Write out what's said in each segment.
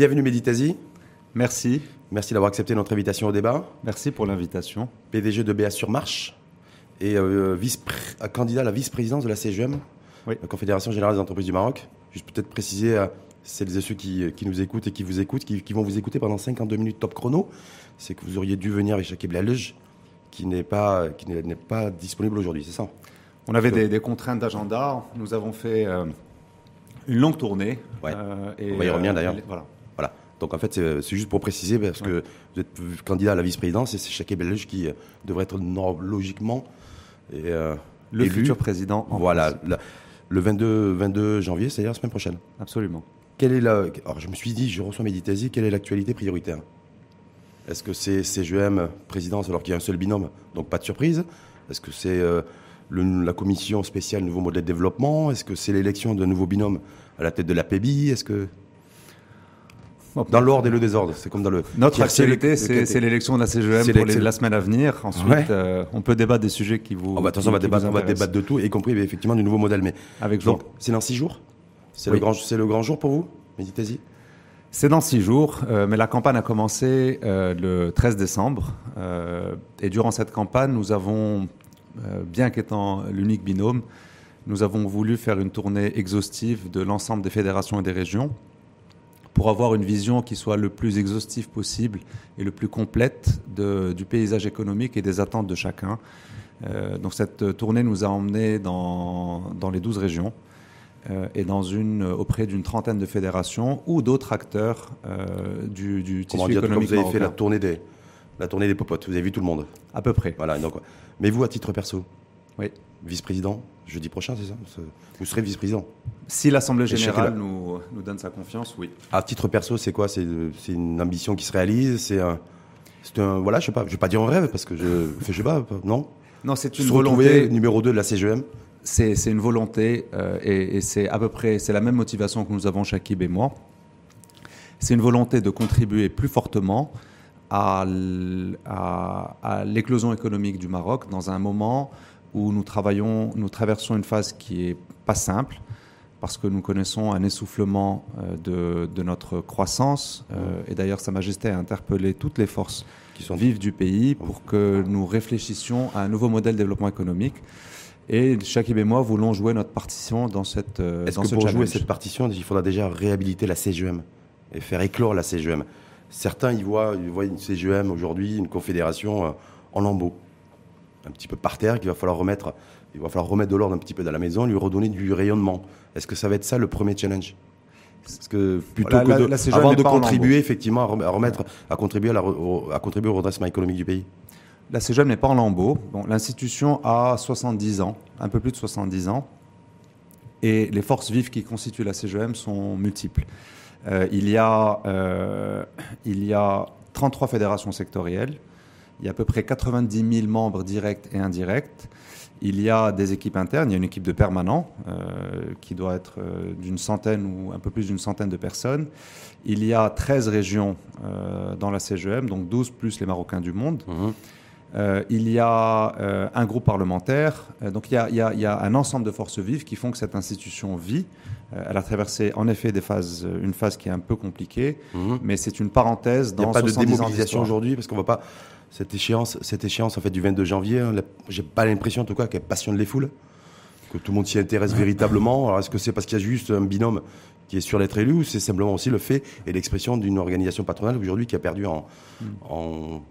Bienvenue Méditasie. Merci. Merci d'avoir accepté notre invitation au débat. Merci pour l'invitation. PDG de BA sur Marche et euh, vice candidat à la vice-présidence de la CGM, la Confédération Générale des Entreprises du Maroc. Juste peut-être préciser à celles et ceux qui, nous écoutent et qui vous écoutent, qui, vont vous écouter pendant 52 minutes top chrono, c'est que vous auriez dû venir avec Shakib Lalej, qui n'est pas, qui n'est pas disponible aujourd'hui, c'est ça? On avait des, contraintes d'agenda. Nous avons fait euh, une longue tournée. Euh, et, On va y revenir d'ailleurs. Voilà. Donc en fait, c'est juste pour préciser, parce que vous êtes candidat à la vice-présidence et c'est Shakib Lalej qui devrait être logiquement et, le futur président. voilà, le 22, 22 janvier, c'est-à-dire la semaine prochaine. Absolument. Quelle est la... Alors je me suis dit, je reçois Méditasie, quelle est l'actualité prioritaire? Est-ce que c'est CGM présidence alors qu'il y a un seul binôme, donc pas de surprise? Est-ce que c'est euh, la commission spéciale nouveau modèle de développement? Est-ce que c'est l'élection d'un nouveau binôme à la tête de la PBI Est-ce que dans l'ordre et le désordre, c'est comme dans le. Notre actualité, c'est l'élection de la CGM pour la semaine à venir. Ensuite, euh, on peut débattre des sujets qui vous. Oh bah, attention, on va, débattre, on va débattre de tout, y compris effectivement du nouveau modèle. Mais avec donc, c'est dans six jours? C'est le grand, c'est le grand jour pour vous, Méditez-y. C'est dans six jours, euh, mais la campagne a commencé euh, le 13 décembre. et durant cette campagne, nous avons, bien qu'étant l'unique binôme, nous avons voulu faire une tournée exhaustive de l'ensemble des fédérations et des régions pour avoir une vision qui soit le plus exhaustive possible et le plus complète du paysage économique et des attentes de chacun. Euh, donc cette tournée nous a emmenés dans, dans les 12 régions euh, et dans une, auprès d'une trentaine de fédérations ou d'autres acteurs euh, du, du tissu dire, économique Vous avez fait la tournée, des, la tournée des popotes, vous avez vu tout le monde À peu près. Voilà, donc, mais vous, à titre perso Oui. Vice-président jeudi prochain, c'est ça Vous serez vice-président Si l'Assemblée générale nous, nous, donne sa confiance, oui. À titre perso, c'est quoi C'est une ambition qui se réalise C'est un, un, Voilà, je sais pas, je vais pas dire un rêve parce que je, je sais pas, non Non, c'est une volonté. numéro 2 de la CGM C'est une volonté euh, et, c'est à peu près c'est la même motivation que nous avons Shakib et moi. C'est une volonté de contribuer plus fortement à, à, à l'éclosion économique du Maroc dans un moment où nous travaillons, nous traversons une phase qui est pas simple parce que nous connaissons un essoufflement euh, de, de notre croissance. Euh, et d'ailleurs, Sa Majesté a interpellé toutes les forces qui sont vives du pays pour que nous réfléchissions à un nouveau modèle de développement économique. Et Shakib et moi voulons jouer notre partition dans cette euh, Est-ce que pour jouer cette partition, il faudra déjà réhabiliter la CGM et faire éclore la CGM Certains y voient, ils voient une CGM aujourd'hui, une confédération en lambeaux un petit peu par terre, qu'il va falloir remettre, il va falloir remettre de l'ordre un petit peu dans la maison, lui redonner du rayonnement. Est-ce que ça va être ça le premier challenge? Parce que plutôt que de, avant de contribuer effectivement à remettre, à contribuer à, contribuer au redressement économique du pays? La CGM n'est pas en lambeau. Bon, L'institution a 70 ans, un peu plus de 70 ans, et les forces vives qui constituent la CGM sont multiples. Euh, il, y a, euh, il y a 33 fédérations sectorielles, il y a à peu près 90 000 membres directs et indirects. Il y a des équipes internes, il y a une équipe de permanents euh, qui doit être euh, d'une centaine ou un peu plus d'une centaine de personnes. Il y a 13 régions euh, dans la CGM, donc 12 plus les Marocains du monde. Mhm. il y a un groupe parlementaire. donc il y, a, il, y a, un ensemble de forces vives qui font que cette institution vit. elle a traversé en effet des phases, une phase qui est un peu compliquée, mhm. mais c'est une parenthèse dans Il n'y a pas de démobilisation aujourd'hui parce qu'on ne va pas cette échéance, cette échéance en fait du 22 janvier, hein, j'ai pas l'impression en tout cas qu'elle passionne les foules, que tout le monde s'y intéresse véritablement. Alors est-ce que c'est parce qu'il y a juste un binôme qui est sûr d'être élu ou c'est simplement aussi le fait et l'expression d'une organisation patronale aujourd'hui qui a perdu en, hmm. en,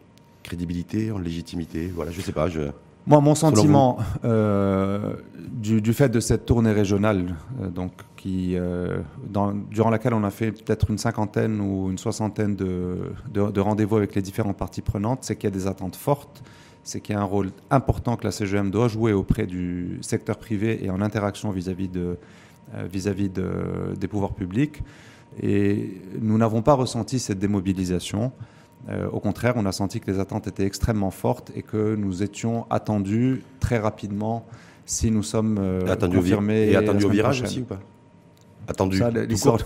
crédibilité, en légitimité? Voilà, je sais pas. Je... Moi, mon sentiment euh, du, du, fait de cette tournée régionale, euh, donc qui, euh, dans, durant laquelle on a fait peut-être une cinquantaine ou une soixantaine de, de, rendez-vous avec les différentes parties prenantes, c'est qu'il y a des attentes fortes, c'est qu'il y a un rôle important que la CGM doit jouer auprès du secteur privé et en interaction vis-à-vis de, vis-à-vis de, des pouvoirs publics. Et nous n'avons pas ressenti cette démobilisation. Euh, au contraire, on a senti que les attentes étaient extrêmement fortes et que nous étions attendus très rapidement si nous sommes euh, attendu confirmés. Et attendu au virage aussi ou pas? Attendu. L'histoire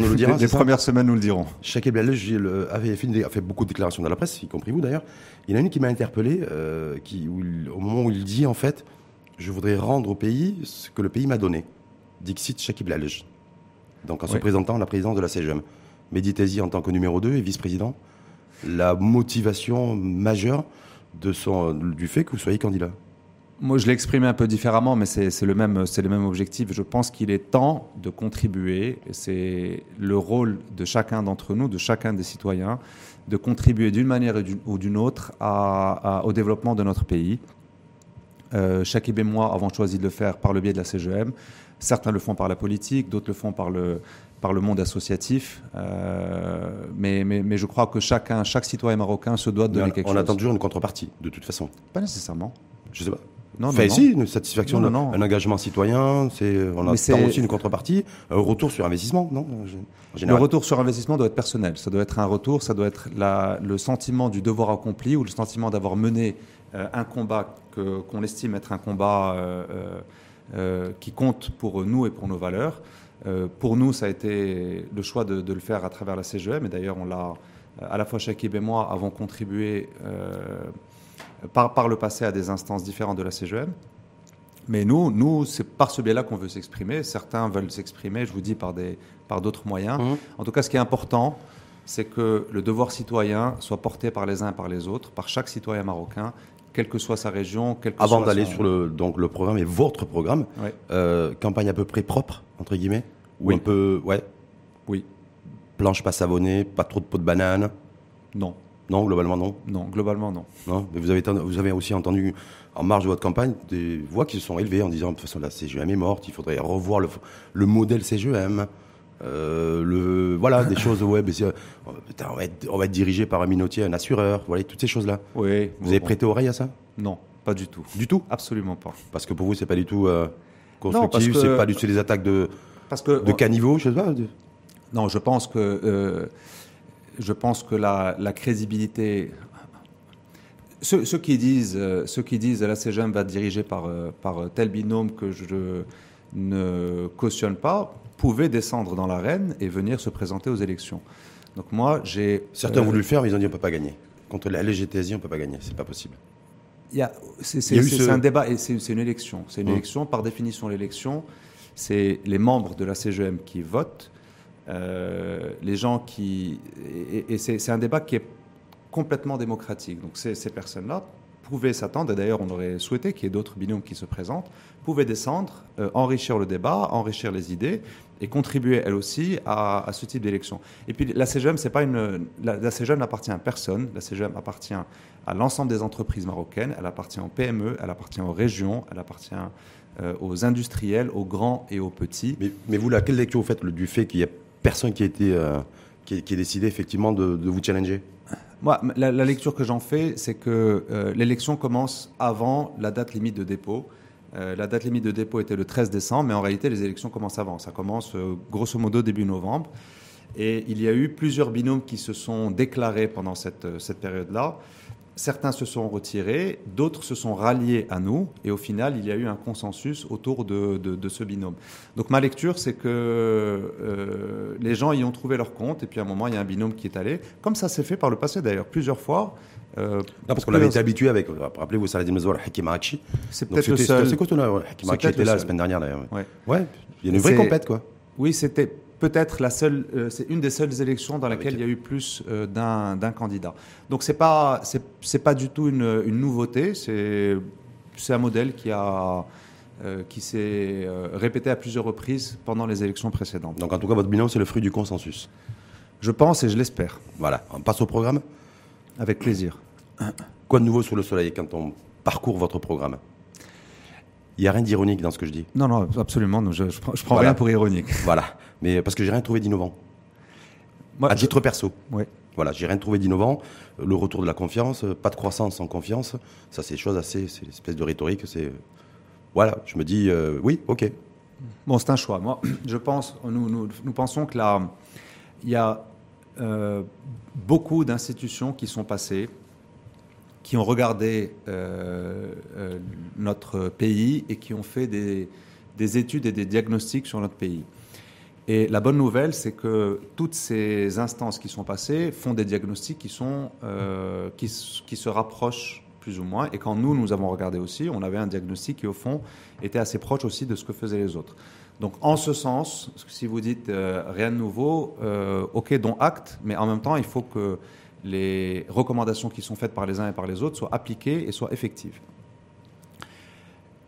nous le dira. Les, premières semaines nous le diront. Chaque Belge avait fait, a fait beaucoup de déclarations dans la presse, y compris vous d'ailleurs. Il y en a une qui m'a interpellé, euh, qui, au moment où il dit en fait, je voudrais rendre au pays ce que le pays m'a donné. Dixit Shakib Lalej. Donc en se présentant à la présidence de la CGM. Méditez-y en tant que numéro 2 et vice-président. La motivation majeure du fait que vous soyez candidat moi, je l'ai exprimé un peu différemment, mais c'est le, même, le même objectif. Je pense qu'il est temps de contribuer, c'est le rôle de chacun d'entre nous, de chacun des citoyens, de contribuer d'une manière ou d'une autre au développement de notre pays. Euh, Shakib et moi avons choisi de le faire par le biais de la CGM. Certains le font par la politique, d'autres le font par le, par le monde associatif. Euh, mais, mais, mais, je crois que chacun, chaque citoyen marocain se doit de donner quelque chose. On attend toujours une contrepartie, de toute façon. Pas nécessairement. Je sais pas. Non, fait, si, une satisfaction, non, un engagement citoyen, c'est, on attend aussi une contrepartie, un retour sur investissement, non Le retour sur investissement doit être personnel. Ça doit être un retour, ça doit être la, le sentiment du devoir accompli ou le sentiment d'avoir mené euh, un combat qu'on estime être un combat euh, euh, qui compte pour nous et pour nos valeurs. Pour nous, ça a été le choix de, de, le faire à travers la CGM, et d'ailleurs, on l'a, à la fois Shakib et moi avons contribué par, par le passé à des instances différentes de la CGM. Mais nous, nous c'est par ce biais-là qu'on veut s'exprimer. Certains veulent s'exprimer, je vous dis, par, des, par d'autres moyens. Mmh. En tout cas, ce qui est important, c'est que le devoir citoyen soit porté par les uns et par les autres, par chaque citoyen marocain, quelle que soit sa région. Quel que Avant d'aller sur le, donc, le programme et votre programme, euh, campagne à peu près propre, entre guillemets Ou un peu. Ouais. Oui. Planche pas savonnée, pas trop de peau de banane Non. Non, globalement non. Non, globalement non. Non, mais vous avez, vous avez aussi entendu en marge de votre campagne des voix qui se sont élevées en disant de toute façon la CGM est morte, il faudrait revoir le, le modèle CGM. Euh, le, voilà, des choses web. Euh, on, va être, on va être dirigé par un minotier, un assureur, voilà, toutes ces choses-là. Oui. Vous avez prêté oreille à ça? Non, pas du tout. Du tout? Absolument pas. Parce que pour vous, c'est pas du tout euh, constructif, c'est pas du tout des attaques de, parce que, de caniveau, je sais pas. Non, je pense que euh, je pense que la, crédibilité. Ceux, qui disent, ceux qui disent la CGM va être dirigée par, par tel binôme que je ne cautionne pas pouvaient descendre dans l'arène et venir se présenter aux élections. Donc moi, j'ai. Certains ont voulu le faire, mais ils ont dit on peut pas gagner. Contre la LGTSI, on peut pas gagner, c'est pas possible. C'est un débat et c'est une élection. C'est une mmh. élection. Par définition, l'élection, c'est les membres de la CGM qui votent euh, les gens qui. Et, c'est un débat qui est complètement démocratique. Donc ces, ces personnes-là pouvaient s'attendre, et d'ailleurs on aurait souhaité qu'il y ait d'autres binômes qui se présentent, pouvaient descendre, euh, enrichir le débat, enrichir les idées et contribuer elle aussi à, ce type d'élection. Et puis la CGM, c'est pas une, la, la CGM n'appartient à personne, la CGM appartient à l'ensemble des entreprises marocaines, elle appartient aux PME, elle appartient aux régions, elle appartient euh, aux industriels, aux grands et aux petits. Mais, vous, là, quelle lecture vous faites du fait qu'il y a personne qui a été euh, qui, qui, décidé effectivement de, vous challenger? La, lecture que j'en fais, c'est que euh, l'élection commence avant la date limite de dépôt. Euh, la date limite de dépôt était le 13 décembre, mais en réalité, les élections commencent avant. Ça commence grosso modo début novembre. Et il y a eu plusieurs binômes qui se sont déclarés pendant cette, cette période-là. Certains se sont retirés, d'autres se sont ralliés à nous, et au final, il y a eu un consensus autour de, ce binôme. Donc ma lecture, c'est que euh, les gens y ont trouvé leur compte, et puis à un moment, il y a un binôme qui est allé, comme ça s'est fait par le passé d'ailleurs, plusieurs fois. Euh, non, parce qu'on avait été habitué avec, rappelez-vous, Saladin Mezouar, Hakim Arachi. C'est peut-être le seul. C'est quoi ton Hakim Arachi était là la semaine dernière d'ailleurs. Ouais. ouais, il y a une vraie compète quoi. Oui, c'était peut-être la seule, euh, c'est une des seules élections dans laquelle il y a eu plus euh, d'un candidat. Donc c'est pas c'est pas du tout une, une nouveauté. C'est c'est un modèle qui a euh, qui s'est répété à plusieurs reprises pendant les élections précédentes. Donc en tout cas votre bilan c'est le fruit du consensus. Je pense et je l'espère. Voilà. On passe au programme? Avec plaisir. Quoi de nouveau sous le soleil quand on parcourt votre programme? Il n'y a rien d'ironique dans ce que je dis? Non, non, absolument. je, ne prends, rien pour ironique. Voilà. Mais parce que j'ai rien trouvé d'innovant. à titre perso. Oui. Voilà, j'ai rien trouvé d'innovant. Le retour de la confiance, pas de croissance sans confiance. Ça, c'est des choses assez. C'est une espèce de rhétorique. C'est. Voilà, je me dis, euh, oui, ok. Bon, c'est un choix. Moi, je pense, nous, nous, nous pensons que là, il y a euh, beaucoup d'institutions qui sont passées qui ont regardé euh, euh, notre pays et qui ont fait des, études et des diagnostics sur notre pays. Et la bonne nouvelle, c'est que toutes ces instances qui sont passées font des diagnostics qui, sont, euh, qui, se rapprochent plus ou moins. Et quand nous, nous avons regardé aussi, on avait un diagnostic qui, au fond, était assez proche aussi de ce que faisaient les autres. Donc en ce sens, si vous dites euh, rien de nouveau, euh, ok, dont acte, mais en même temps, il faut que les recommandations qui sont faites par les uns et par les autres soient appliquées et soient effectives.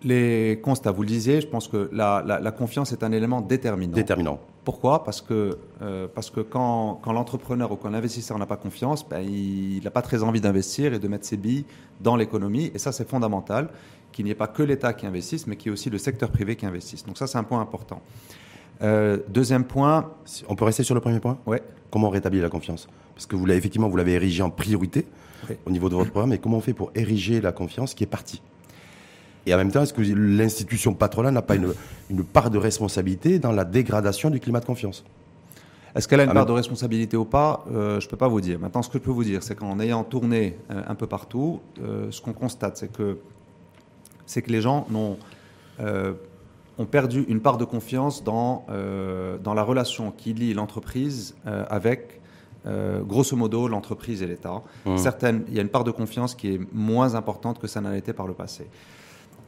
Les constats, vous le disiez, je pense que la, la, confiance est un élément déterminant. Déterminant. Pourquoi? Parce que, euh, parce que quand, quand l'entrepreneur ou quand l'investisseur n'a pas confiance, ben, il n'a pas très envie d'investir et de mettre ses billes dans l'économie. Et ça, c'est fondamental qu'il n'y ait pas que l'État qui investisse, mais qu'il y ait aussi le secteur privé qui investisse. Donc ça, c'est un point important. Euh, deuxième point. On peut rester sur le premier point? Ouais. Comment rétablir la confiance? Parce que vous l'avez effectivement, vous l'avez érigé en priorité au niveau de votre programme. Mais comment on fait pour ériger la confiance qui est partie? Et en même temps, est-ce que l'institution patronale n'a pas une, une, part de responsabilité dans la dégradation du climat de confiance? Est-ce qu'elle a une ah, part de responsabilité ou pas? Euh, Je ne peux pas vous dire. Maintenant, ce que je peux vous dire, c'est qu'en ayant tourné euh, un peu partout, euh, ce qu'on constate, c'est que, c'est que les gens ont, ont perdu une part de confiance dans, dans la relation qui lie l'entreprise avec grosso modo, l'entreprise et l'État. Mmh. Certaines, il y a une part de confiance qui est moins importante que ça n'a été par le passé.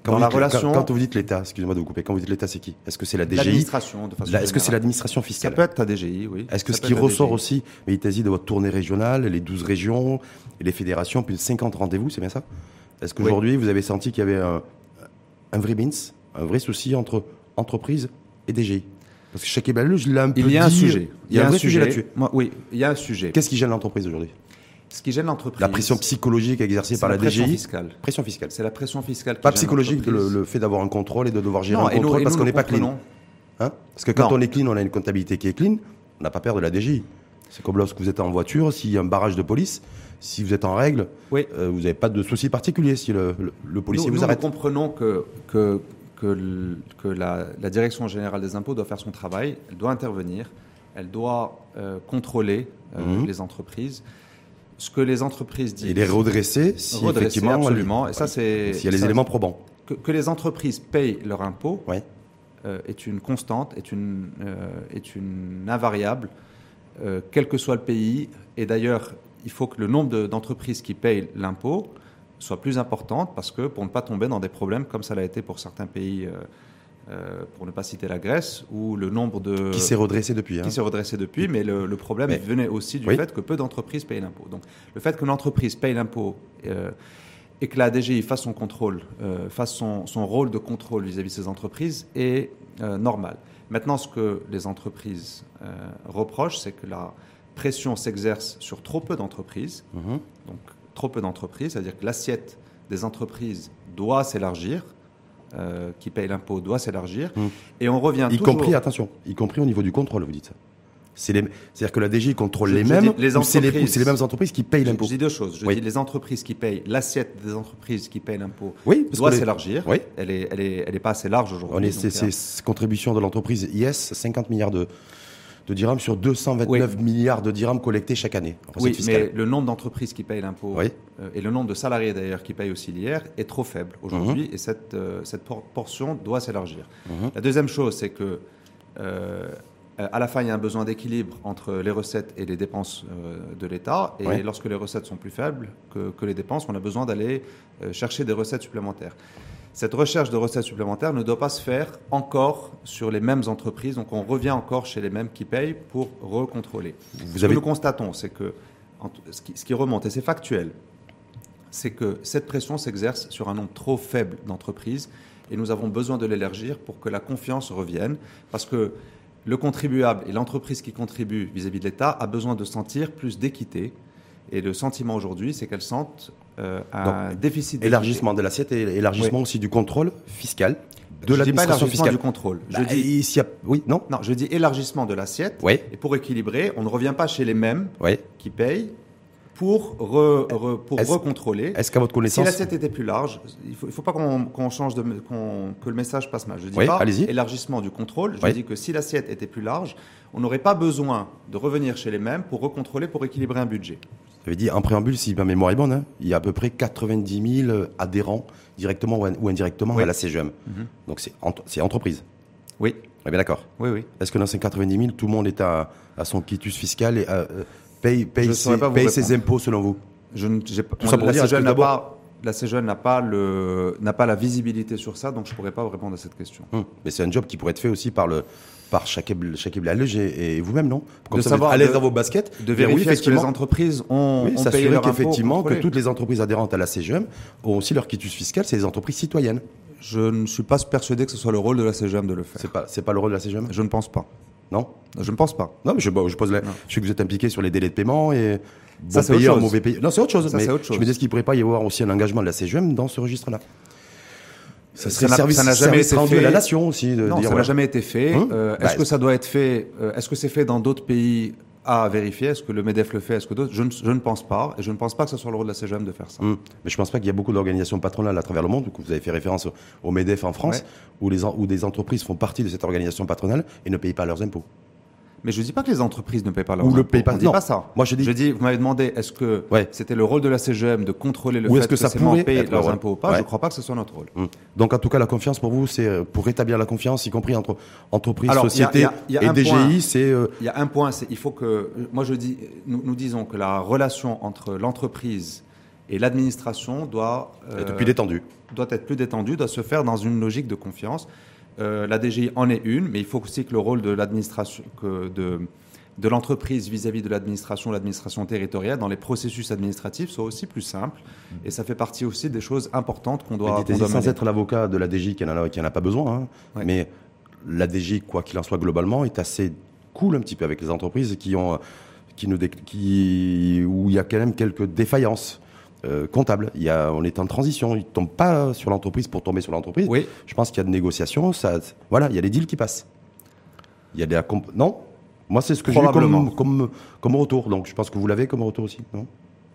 Quand la relation. Quand, vous dites l'État, excusez-moi de vous couper, quand vous dites l'État, c'est qui? Est-ce que c'est la DGI L'administration, de façon Est-ce que c'est l'administration fiscale? Ça peut être la DGI, oui. Est-ce que ce qui ressort aussi, mais il dit de votre tournée régionale, les 12 régions, les fédérations, plus de 50 rendez-vous, c'est bien ça? Est-ce qu'aujourd'hui, vous avez senti qu'il y avait un, un vrai bins, un vrai souci entre entreprise et DGI parce que chaque je l'ai un peu Il y a un sujet. Il y a, un, vrai sujet, là-dessus. Oui, il y a un sujet. Qu'est-ce qui gêne l'entreprise aujourd'hui? Ce qui gêne l'entreprise. La pression psychologique exercée par la, la pression Fiscale. Pression fiscale. C'est la pression fiscale. Qui pas psychologique, le, fait d'avoir un contrôle et de devoir gérer un contrôle parce qu'on n'est pas clean. Hein? Parce que quand on est clean, on a une comptabilité qui est clean, on n'a pas peur de la DGI. C'est comme lorsque vous êtes en voiture, s'il y a un barrage de police, si vous êtes en règle, euh, vous n'avez pas de souci particulier si le, policier vous arrête. Nous comprenons que, que, que, la, direction générale des impôts doit faire son travail, elle doit intervenir, elle doit euh, contrôler euh, mhm. les entreprises ce que les entreprises disent. Et les redresser si effectivement. Absolument. Et ça, c'est. S'il y a les éléments probants. Que, les entreprises payent leur impôt euh, est une constante, est une, euh, est une invariable, euh, quel que soit le pays. Et d'ailleurs, il faut que le nombre d'entreprises qui payent l'impôt soit plus important parce que pour ne pas tomber dans des problèmes comme ça l'a été pour certains pays euh, pour ne pas citer la Grèce, où le nombre de... Qui s'est redressé depuis. Qui hein. s'est redressé depuis, mais le, problème venait aussi du fait que peu d'entreprises payent l'impôt. Donc le fait que l'entreprise paye l'impôt euh, et que la DGI fasse son contrôle, euh, fasse son, rôle de contrôle vis-à-vis de ces entreprises est normal. Maintenant, ce que les entreprises reprochent, c'est que la pression s'exerce sur trop peu d'entreprises. Mhm. Donc trop peu d'entreprises, c'est-à-dire que l'assiette des entreprises doit s'élargir euh, qui paye l'impôt doit s'élargir. Mmh. Et on revient y compris, attention, y compris au niveau du contrôle, vous dites. C'est-à-dire que la DG contrôle les mêmes, les ou c'est les, mêmes entreprises qui payent l'impôt Je dis deux choses. Je dis les entreprises qui payent, l'assiette des entreprises qui payent l'impôt oui, doit s'élargir. Oui. Elle n'est elle est, elle est pas assez large aujourd'hui. C'est euh, contribution de l'entreprise IS, 50 milliards de, de dirhams sur 229 milliards de dirhams collectés chaque année. Oui, mais le nombre d'entreprises qui payent l'impôt euh, et le nombre de salariés d'ailleurs qui payent aussi l'IR est trop faible aujourd'hui mhm. et cette, euh, cette portion doit s'élargir. Mhm. La deuxième chose, c'est que euh, à la fin, il y a un besoin d'équilibre entre les recettes et les dépenses de l'État. Et lorsque les recettes sont plus faibles que, que les dépenses, on a besoin d'aller chercher des recettes supplémentaires. Cette recherche de recettes supplémentaires ne doit pas se faire encore sur les mêmes entreprises, donc on revient encore chez les mêmes qui payent pour recontrôler. Vous ce que nous constatons, c'est que ce qui, remonte, et c'est factuel, c'est que cette pression s'exerce sur un nombre trop faible d'entreprises et nous avons besoin de l'élargir pour que la confiance revienne, parce que le contribuable et l'entreprise qui contribue vis-à-vis -vis de l'État a besoin de sentir plus d'équité. Et le sentiment aujourd'hui, c'est qu'elles sentent euh, un déficit. Élargissement de l'assiette et élargissement aussi du contrôle fiscal de l'administration fiscale. du contrôle. Je bah, dis, a... oui, non? Non, je dis élargissement de l'assiette. Oui. Et pour équilibrer, on ne revient pas chez les mêmes qui payent pour, pour recontrôler. Est-ce qu'à votre connaissance. Si l'assiette était plus large, il ne faut, faut, pas qu'on change de. que le message passe mal. Je dis pas élargissement du contrôle. Je dis que si l'assiette était plus large, on n'aurait pas besoin de revenir chez les mêmes pour recontrôler, pour équilibrer un budget. J'avais dit en préambule, si ma mémoire est bonne, hein, il y a à peu près 90 000 adhérents directement ou indirectement à la CGM. Mhm. Donc c'est entreprise. Oui. On est bien d'accord. Oui, oui. Est-ce que dans ces 90 000, tout le monde est à, son quitus fiscal et euh, paye, paye, ses, paye ses, impôts selon vous? Je ne, pas, Tout ça pour dire, la CGM n'a pas, la CGN n'a pas, le, n'a pas la visibilité sur ça, donc je ne pourrais pas vous répondre à cette question. Hum. Mais c'est un job qui pourrait être fait aussi par le par Shakib Shakib Lalej et, et vous-même, non? Comme De ça, vous êtes savoir- à l'aise de- dans vos baskets. De vérifier est-ce que les effectivement, entreprises ont, oui, ont payé s'assurer leur impôt qu'effectivement, que contrôlé. toutes les entreprises adhérentes à la CGM ont aussi leur quitus fiscal, c'est les entreprises citoyennes. Je ne suis pas persuadé que ce soit le rôle de la CGM de le faire. C'est pas, c'est pas le rôle de la CGM Je ne pense pas. Non? Je ne pense pas. Non, mais je, bon, je pose la. Je sais que vous êtes impliqué sur les délais de paiement et. Bon Ça, c'est autre payeur, chose. mauvais payeur. Non, c'est autre chose. Ça, mais c'est autre Je chose. me dis, est-ce qu'il ne pourrait pas y avoir aussi un engagement de la CGM dans ce registre-là? Ça Ça serait n'a- service, ça n'a jamais été fait. la nation aussi. De non, dire, ça n'a jamais été fait. Hum Euh, Bah, est-ce que ça doit être fait euh, Est-ce que c'est fait dans d'autres pays à vérifier? Est-ce que le MEDEF le fait? Est-ce que d'autres? Je ne, je ne pense pas. Et je ne pense pas que ce soit le rôle de la CGM de faire ça. Hum. Mais je pense pas qu'il y a beaucoup d'organisations patronales à travers le monde. Vous avez fait référence au, MEDEF en France, Ouais. où, les, en- où des entreprises font partie de cette organisation patronale et ne payent pas leurs impôts. Mais je ne dis pas que les entreprises ne payent pas leurs Ou le impôts. payent pas. Dit Non. pas ça. Moi, je dis- Je dis, vous m'avez demandé, est-ce que Ouais. c'était le rôle de la CGM de contrôler le Ou fait que que, ça pourrait payent être le leurs rôle impôts ou pas Ouais. Je ne crois pas que ce soit notre rôle. Hum. Donc, en tout cas, la confiance pour vous, c'est euh, pour rétablir la confiance, y compris entre entreprises, sociétés et un DGI, point. c'est. euh, Il y a un point, c'est il faut que moi je dis, nous, nous disons que la relation entre l'entreprise et l'administration doit euh, depuis détendu. doit être plus détendue, doit se faire dans une logique de confiance. Euh, la DGI en est une, mais il faut aussi que le rôle de l'administration, que de de l'entreprise vis-à-vis de l'administration, l'administration territoriale, dans les processus administratifs, soit aussi plus simple. Et ça fait partie aussi des choses importantes qu'on doit, Mais dites-y, doit sans être l'avocat de la DG qui n'en a, qui en a pas besoin, hein, Ouais. mais la DG, quoi qu'il en soit globalement, est assez cool un petit peu avec les entreprises qui ont, qui dé- qui, où il y a quand même quelques défaillances euh, comptables. Il y a, on est en transition, ils ne tombent pas sur l'entreprise pour tomber sur l'entreprise. Oui, Je pense qu'il y a de négociations, ça, voilà, il y a des deals qui passent. Il y a des non? Moi, c'est ce que j'ai eu comme, comme, comme retour. Donc, je pense que vous l'avez comme retour aussi, non?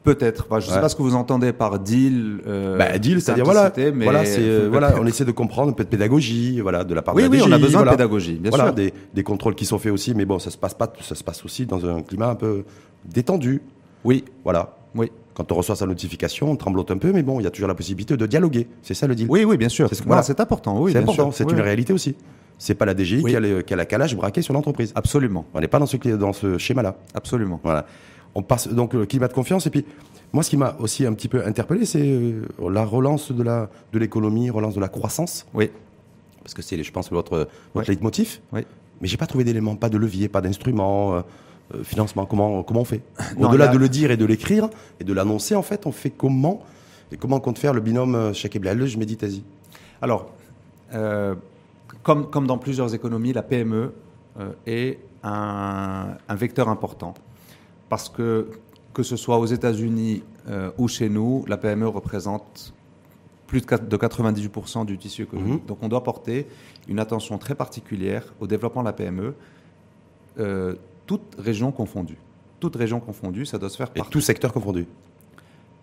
Peut-être. Enfin, je ne sais pas ce que vous entendez par deal. euh, Bah, deal, c'est-à-dire voilà, mais voilà, c'est euh, voilà, on essaie de comprendre un peu de pédagogie, voilà, de la part Oui, de la oui, on a besoin voilà. de pédagogie, bien voilà, sûr. Des, des contrôles qui sont faits aussi, mais bon, ça se passe pas, ça se passe aussi dans un climat un peu détendu, Oui, voilà. oui. Quand on reçoit sa notification, on tremblote un peu, mais bon, il y a toujours la possibilité de dialoguer. C'est ça le deal. Oui, oui, bien sûr. C'est ce Voilà, important. Oui, c'est important, c'est Oui, une réalité aussi. C'est pas la DGI Oui. qui, a le- qui a la calage braquée sur l'entreprise. Absolument, On n'est pas dans ce, dans ce schéma-là. absolument. Voilà. On passe donc le climat de confiance. Et puis, moi, ce qui m'a aussi un petit peu interpellé, c'est euh, la relance de la de l'économie, relance de la croissance. Oui, parce que c'est, je pense, votre, votre leitmotiv. oui. Mais j'ai pas trouvé d'éléments, pas de levier, pas d'instrument, euh, financement. Comment, comment on fait Au-delà a- de le dire et de l'écrire et de l'annoncer, en fait, on fait comment Et comment compte faire le binôme euh, Shakib je médite Asie Alors, euh, comme, comme dans plusieurs économies, la PME euh, est un, un vecteur important. Parce que, que ce soit aux États-Unis ou chez nous, la PME représente plus de, quat- de 98% du tissu économique. Mhm. Donc on doit porter une attention très particulière au développement de la PME, euh, toute région confondue. Toute région confondue, ça doit se faire Et tout secteur confondu.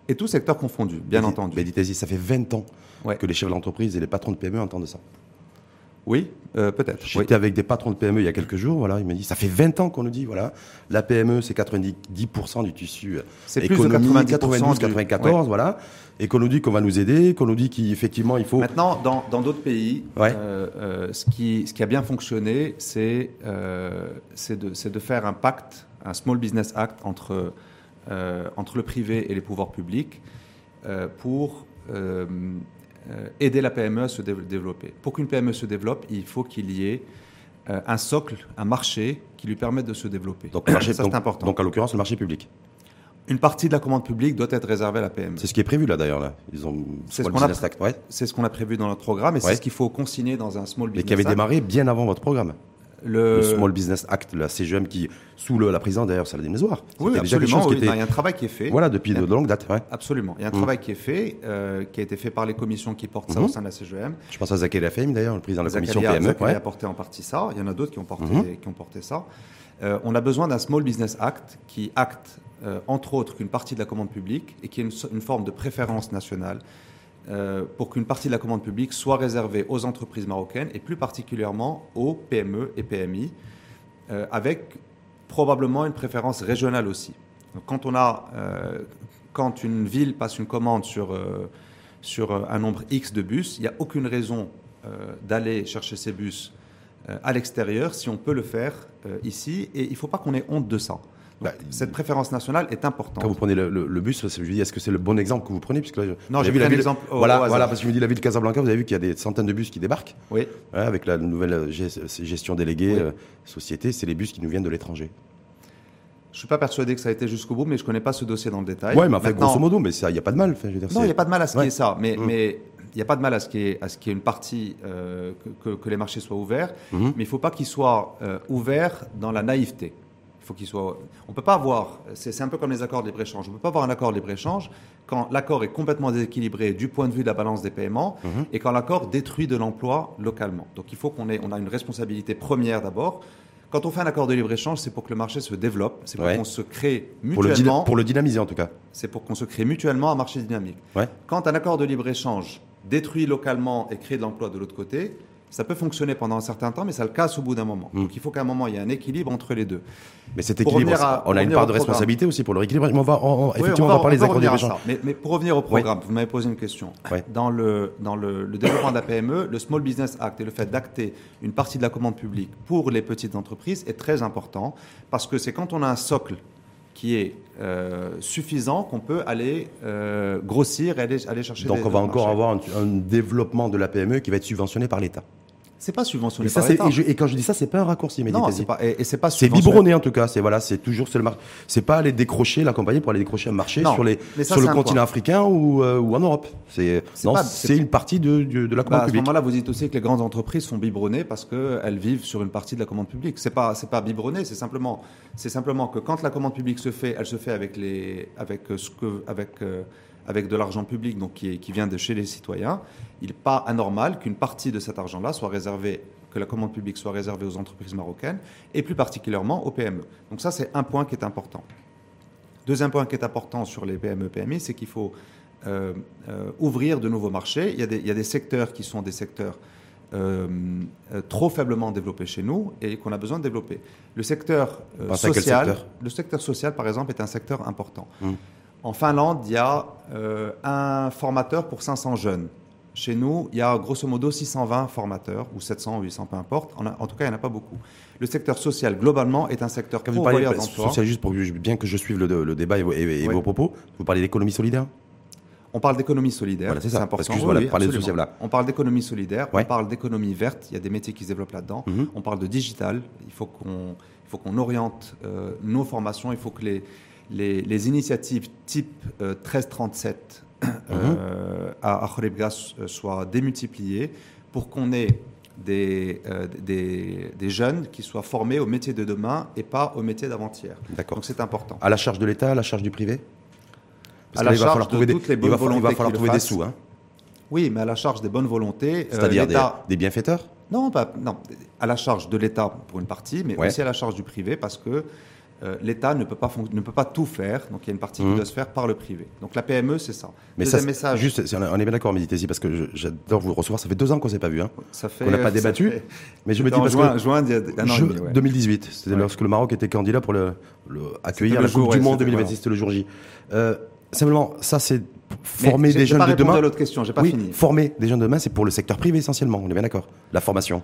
Et tout secteur confondu, bien entendu. Médite Asie, ça fait 20 ans Ouais. que les chefs d'entreprise et les patrons de PME entendent ça. Oui, euh, peut-être. oui. J'étais avec des patrons de PME il y a quelques jours, voilà, ils m'ont dit, ça fait 20 ans qu'on nous dit, voilà, la PME, c'est 90% du tissu euh, C'est plus de économie, 90% 92, du- 94, voilà, et qu'on nous dit qu'on va nous aider, qu'on nous dit qu'effectivement, il faut... Maintenant, dans dans d'autres pays, Ouais. euh, euh, ce, qui, ce qui a bien fonctionné, c'est euh, c'est de, c'est de faire un pacte, un Small Business Act entre, euh, entre le privé et les pouvoirs publics euh, pour aider la PME à se dé- développer. Pour qu'une PME se développe, il faut qu'il y ait euh, un socle, un marché qui lui permette de se développer. Donc, le marché, ça, donc, important. donc, en l'occurrence, le marché public. Une partie de la commande publique doit être réservée à la PME. C'est ce qui est prévu là d'ailleurs là. Ils ont C'est ce qu'on a ouais, C'est ce qu'on a prévu dans notre programme et Ouais. c'est ce qu'il faut consigner dans un Small mais Business qui avait démarré bien avant votre programme. Le... Le Small Business Act, la CGM qui sous le, la présidente d'ailleurs, Saladin Mezoir. Oui, absolument. qui oui. était- Il y a un travail qui est fait. Voilà, depuis de, de longue date. Ouais. Absolument. Il y a un Mm. travail qui est fait, euh, qui a été fait par les commissions qui portent ça Mhm. au sein de la CGM. Je pense à Zakaria Fahim d'ailleurs, le président de la commission PME. Zakaria ouais. a porté en partie ça. Il y en a d'autres qui ont porté, Mhm. qui ont porté ça. Euh, on a besoin d'un Small Business Act qui acte, euh, entre autres, qu'une partie de la commande publique et qui une, so- une forme de préférence nationale euh, pour qu'une partie de la commande publique soit réservée aux entreprises marocaines et plus particulièrement aux PME et PMI, euh, avec probablement une préférence régionale aussi. Quand on a, euh, quand une ville passe une commande sur sur un nombre X de bus, il n'y a aucune raison d'aller chercher ces bus à l'extérieur si on peut le faire ici. Et il ne faut pas qu'on ait honte de ça. Bah, cette préférence nationale est importante. Quand vous prenez le, le, bus, je me dis, est-ce que c'est le bon exemple que vous prenez? Puisque là, Non, j'ai vu la ville. Voilà, voilà, parce que je me dis, la ville de Casablanca, vous avez vu qu'il y a des centaines de bus qui débarquent. Oui. avec la nouvelle gestion déléguée, euh, société, c'est les bus qui nous viennent de l'étranger. Je ne suis pas persuadé que ça a été jusqu'au bout, mais je ne connais pas ce dossier dans le détail. Oui, mais en fait, grosso modo, mais il n'y a pas de mal. je veux dire, non, il n'y a pas de mal à ce qui est ça. Mais, mm. mais il n'y a pas de mal à ce qu'il y ait, une partie, euh, que, les marchés soient ouverts, mm-hmm. mais il ne faut pas qu'ils soient euh, ouverts dans la naïveté. Il faut qu'il soit. On peut pas avoir. C'est un peu comme les accords de libre-échange. On ne peut pas avoir un accord de libre-échange quand l'accord est complètement déséquilibré du point de vue de la balance des paiements mhm. et quand l'accord détruit de l'emploi localement. Donc il faut qu'on ait. On a une responsabilité première d'abord. Quand on fait un accord de libre-échange, c'est pour que le marché se développe, c'est pour qu'on se crée mutuellement. Pour le, dynamiser en tout cas. C'est pour qu'on se crée mutuellement un marché dynamique. Quand un accord de libre-échange détruit localement et crée de l'emploi de l'autre côté, ça peut fonctionner pendant un certain temps, mais ça le casse au bout d'un moment. Mm. Donc il faut qu'à un moment, il y ait un équilibre entre les deux. Mais cet équilibre, on a une part de responsabilité aussi pour le rééquilibrage. on va, effectivement, on va, parler des accords de mais, mais, pour revenir au programme, vous m'avez posé une question. Dans, le, dans le, développement de la PME, le Small Business Act et le fait d'acter une partie de la commande publique pour les petites entreprises est très important parce que c'est quand on a un socle qui est euh, suffisant qu'on peut aller euh, grossir et aller, aller chercher Donc on va encore avoir un, développement de la PME qui va être subventionné par l'État. C'est pas subventionné ça, par l'État. Et, quand je dis ça, c'est pas un raccourci. Non, c'est pas. Et, c'est pas. C'est biberonné en tout cas. C'est voilà, c'est toujours c'est le C'est pas aller décrocher la compagnie pour aller décrocher un marché sur les sur le continent africain ou, euh, ou en Europe. C'est non, c'est une partie de, de, la commande publique. À ce moment-là, vous dites aussi que les grandes entreprises sont biberonnées parce qu'elles vivent sur une partie de la commande publique. C'est pas c'est pas biberonné. C'est simplement c'est simplement que quand la commande publique se fait, elle se fait avec les avec ce que avec euh, avec de l'argent public donc qui, qui, vient de chez les citoyens, il n'est pas anormal qu'une partie de cet argent-là soit réservée, que la commande publique soit réservée aux entreprises marocaines et plus particulièrement aux PME. Donc ça, c'est un point qui est important. Deuxième point qui est important sur les PME, PMI, c'est qu'il faut euh, euh, ouvrir de nouveaux marchés. Il y, a des, il y, a des, secteurs qui sont des secteurs euh, trop faiblement développés chez nous et qu'on a besoin de développer. Le secteur social, le secteur social, par exemple, est un secteur important. Hum. En Finlande, il y a euh, un formateur pour 500 jeunes. Chez nous, il y a grosso modo 620 formateurs, ou 700, 800, peu importe. En, tout cas, il n'y en a pas beaucoup. Le secteur social, globalement, est un secteur Quand vous parlez social, juste pour bien que je suive le, débat et, vos propos, vous parlez d'économie solidaire? On parle d'économie solidaire, c'est important. On parle d'économie solidaire, on parle d'économie verte, il y a des métiers qui se développent là-dedans. Mhm. On parle de digital, il faut qu'on oriente euh, nos formations, il faut que les, les, initiatives type 1337 euh, euh, mhm. à Gas euh, soient démultipliées pour qu'on ait des, des, jeunes qui soient formés au métier de demain et pas au métier d'avant-hier. D'accord. Donc c'est important. À la charge de l'État, à la charge du privé? À la charge de toutes les bonnes volontés. Il va falloir trouver des sous. Hein. Oui, mais à la charge des bonnes volontés. C'est-à-dire des, bienfaiteurs? Non, pas, non, à la charge de l'État pour une partie, mais aussi à la charge du privé parce que euh, l'État ne, peut pas ne peut pas tout faire, donc il y a une partie qui mmh. doit se faire par le privé. Donc la PME, c'est ça. Mais ça, message. Juste, on est bien d'accord, Méditési, parce que j'adore vous recevoir. Ça fait deux ans qu'on ne s'est pas vu. Hein. Ça fait. On n'a pas débattu. Mais je me dis parce juin, que. Juin, il 2018, c'était lorsque le Maroc était candidat pour le, accueillir la Coupe du Monde 2026, c'était le jour J. Euh, simplement, ça c'est former des jeunes de demain. l'autre question, j'ai pas fini. Former des jeunes de demain, c'est pour le secteur privé essentiellement. On est bien d'accord. La formation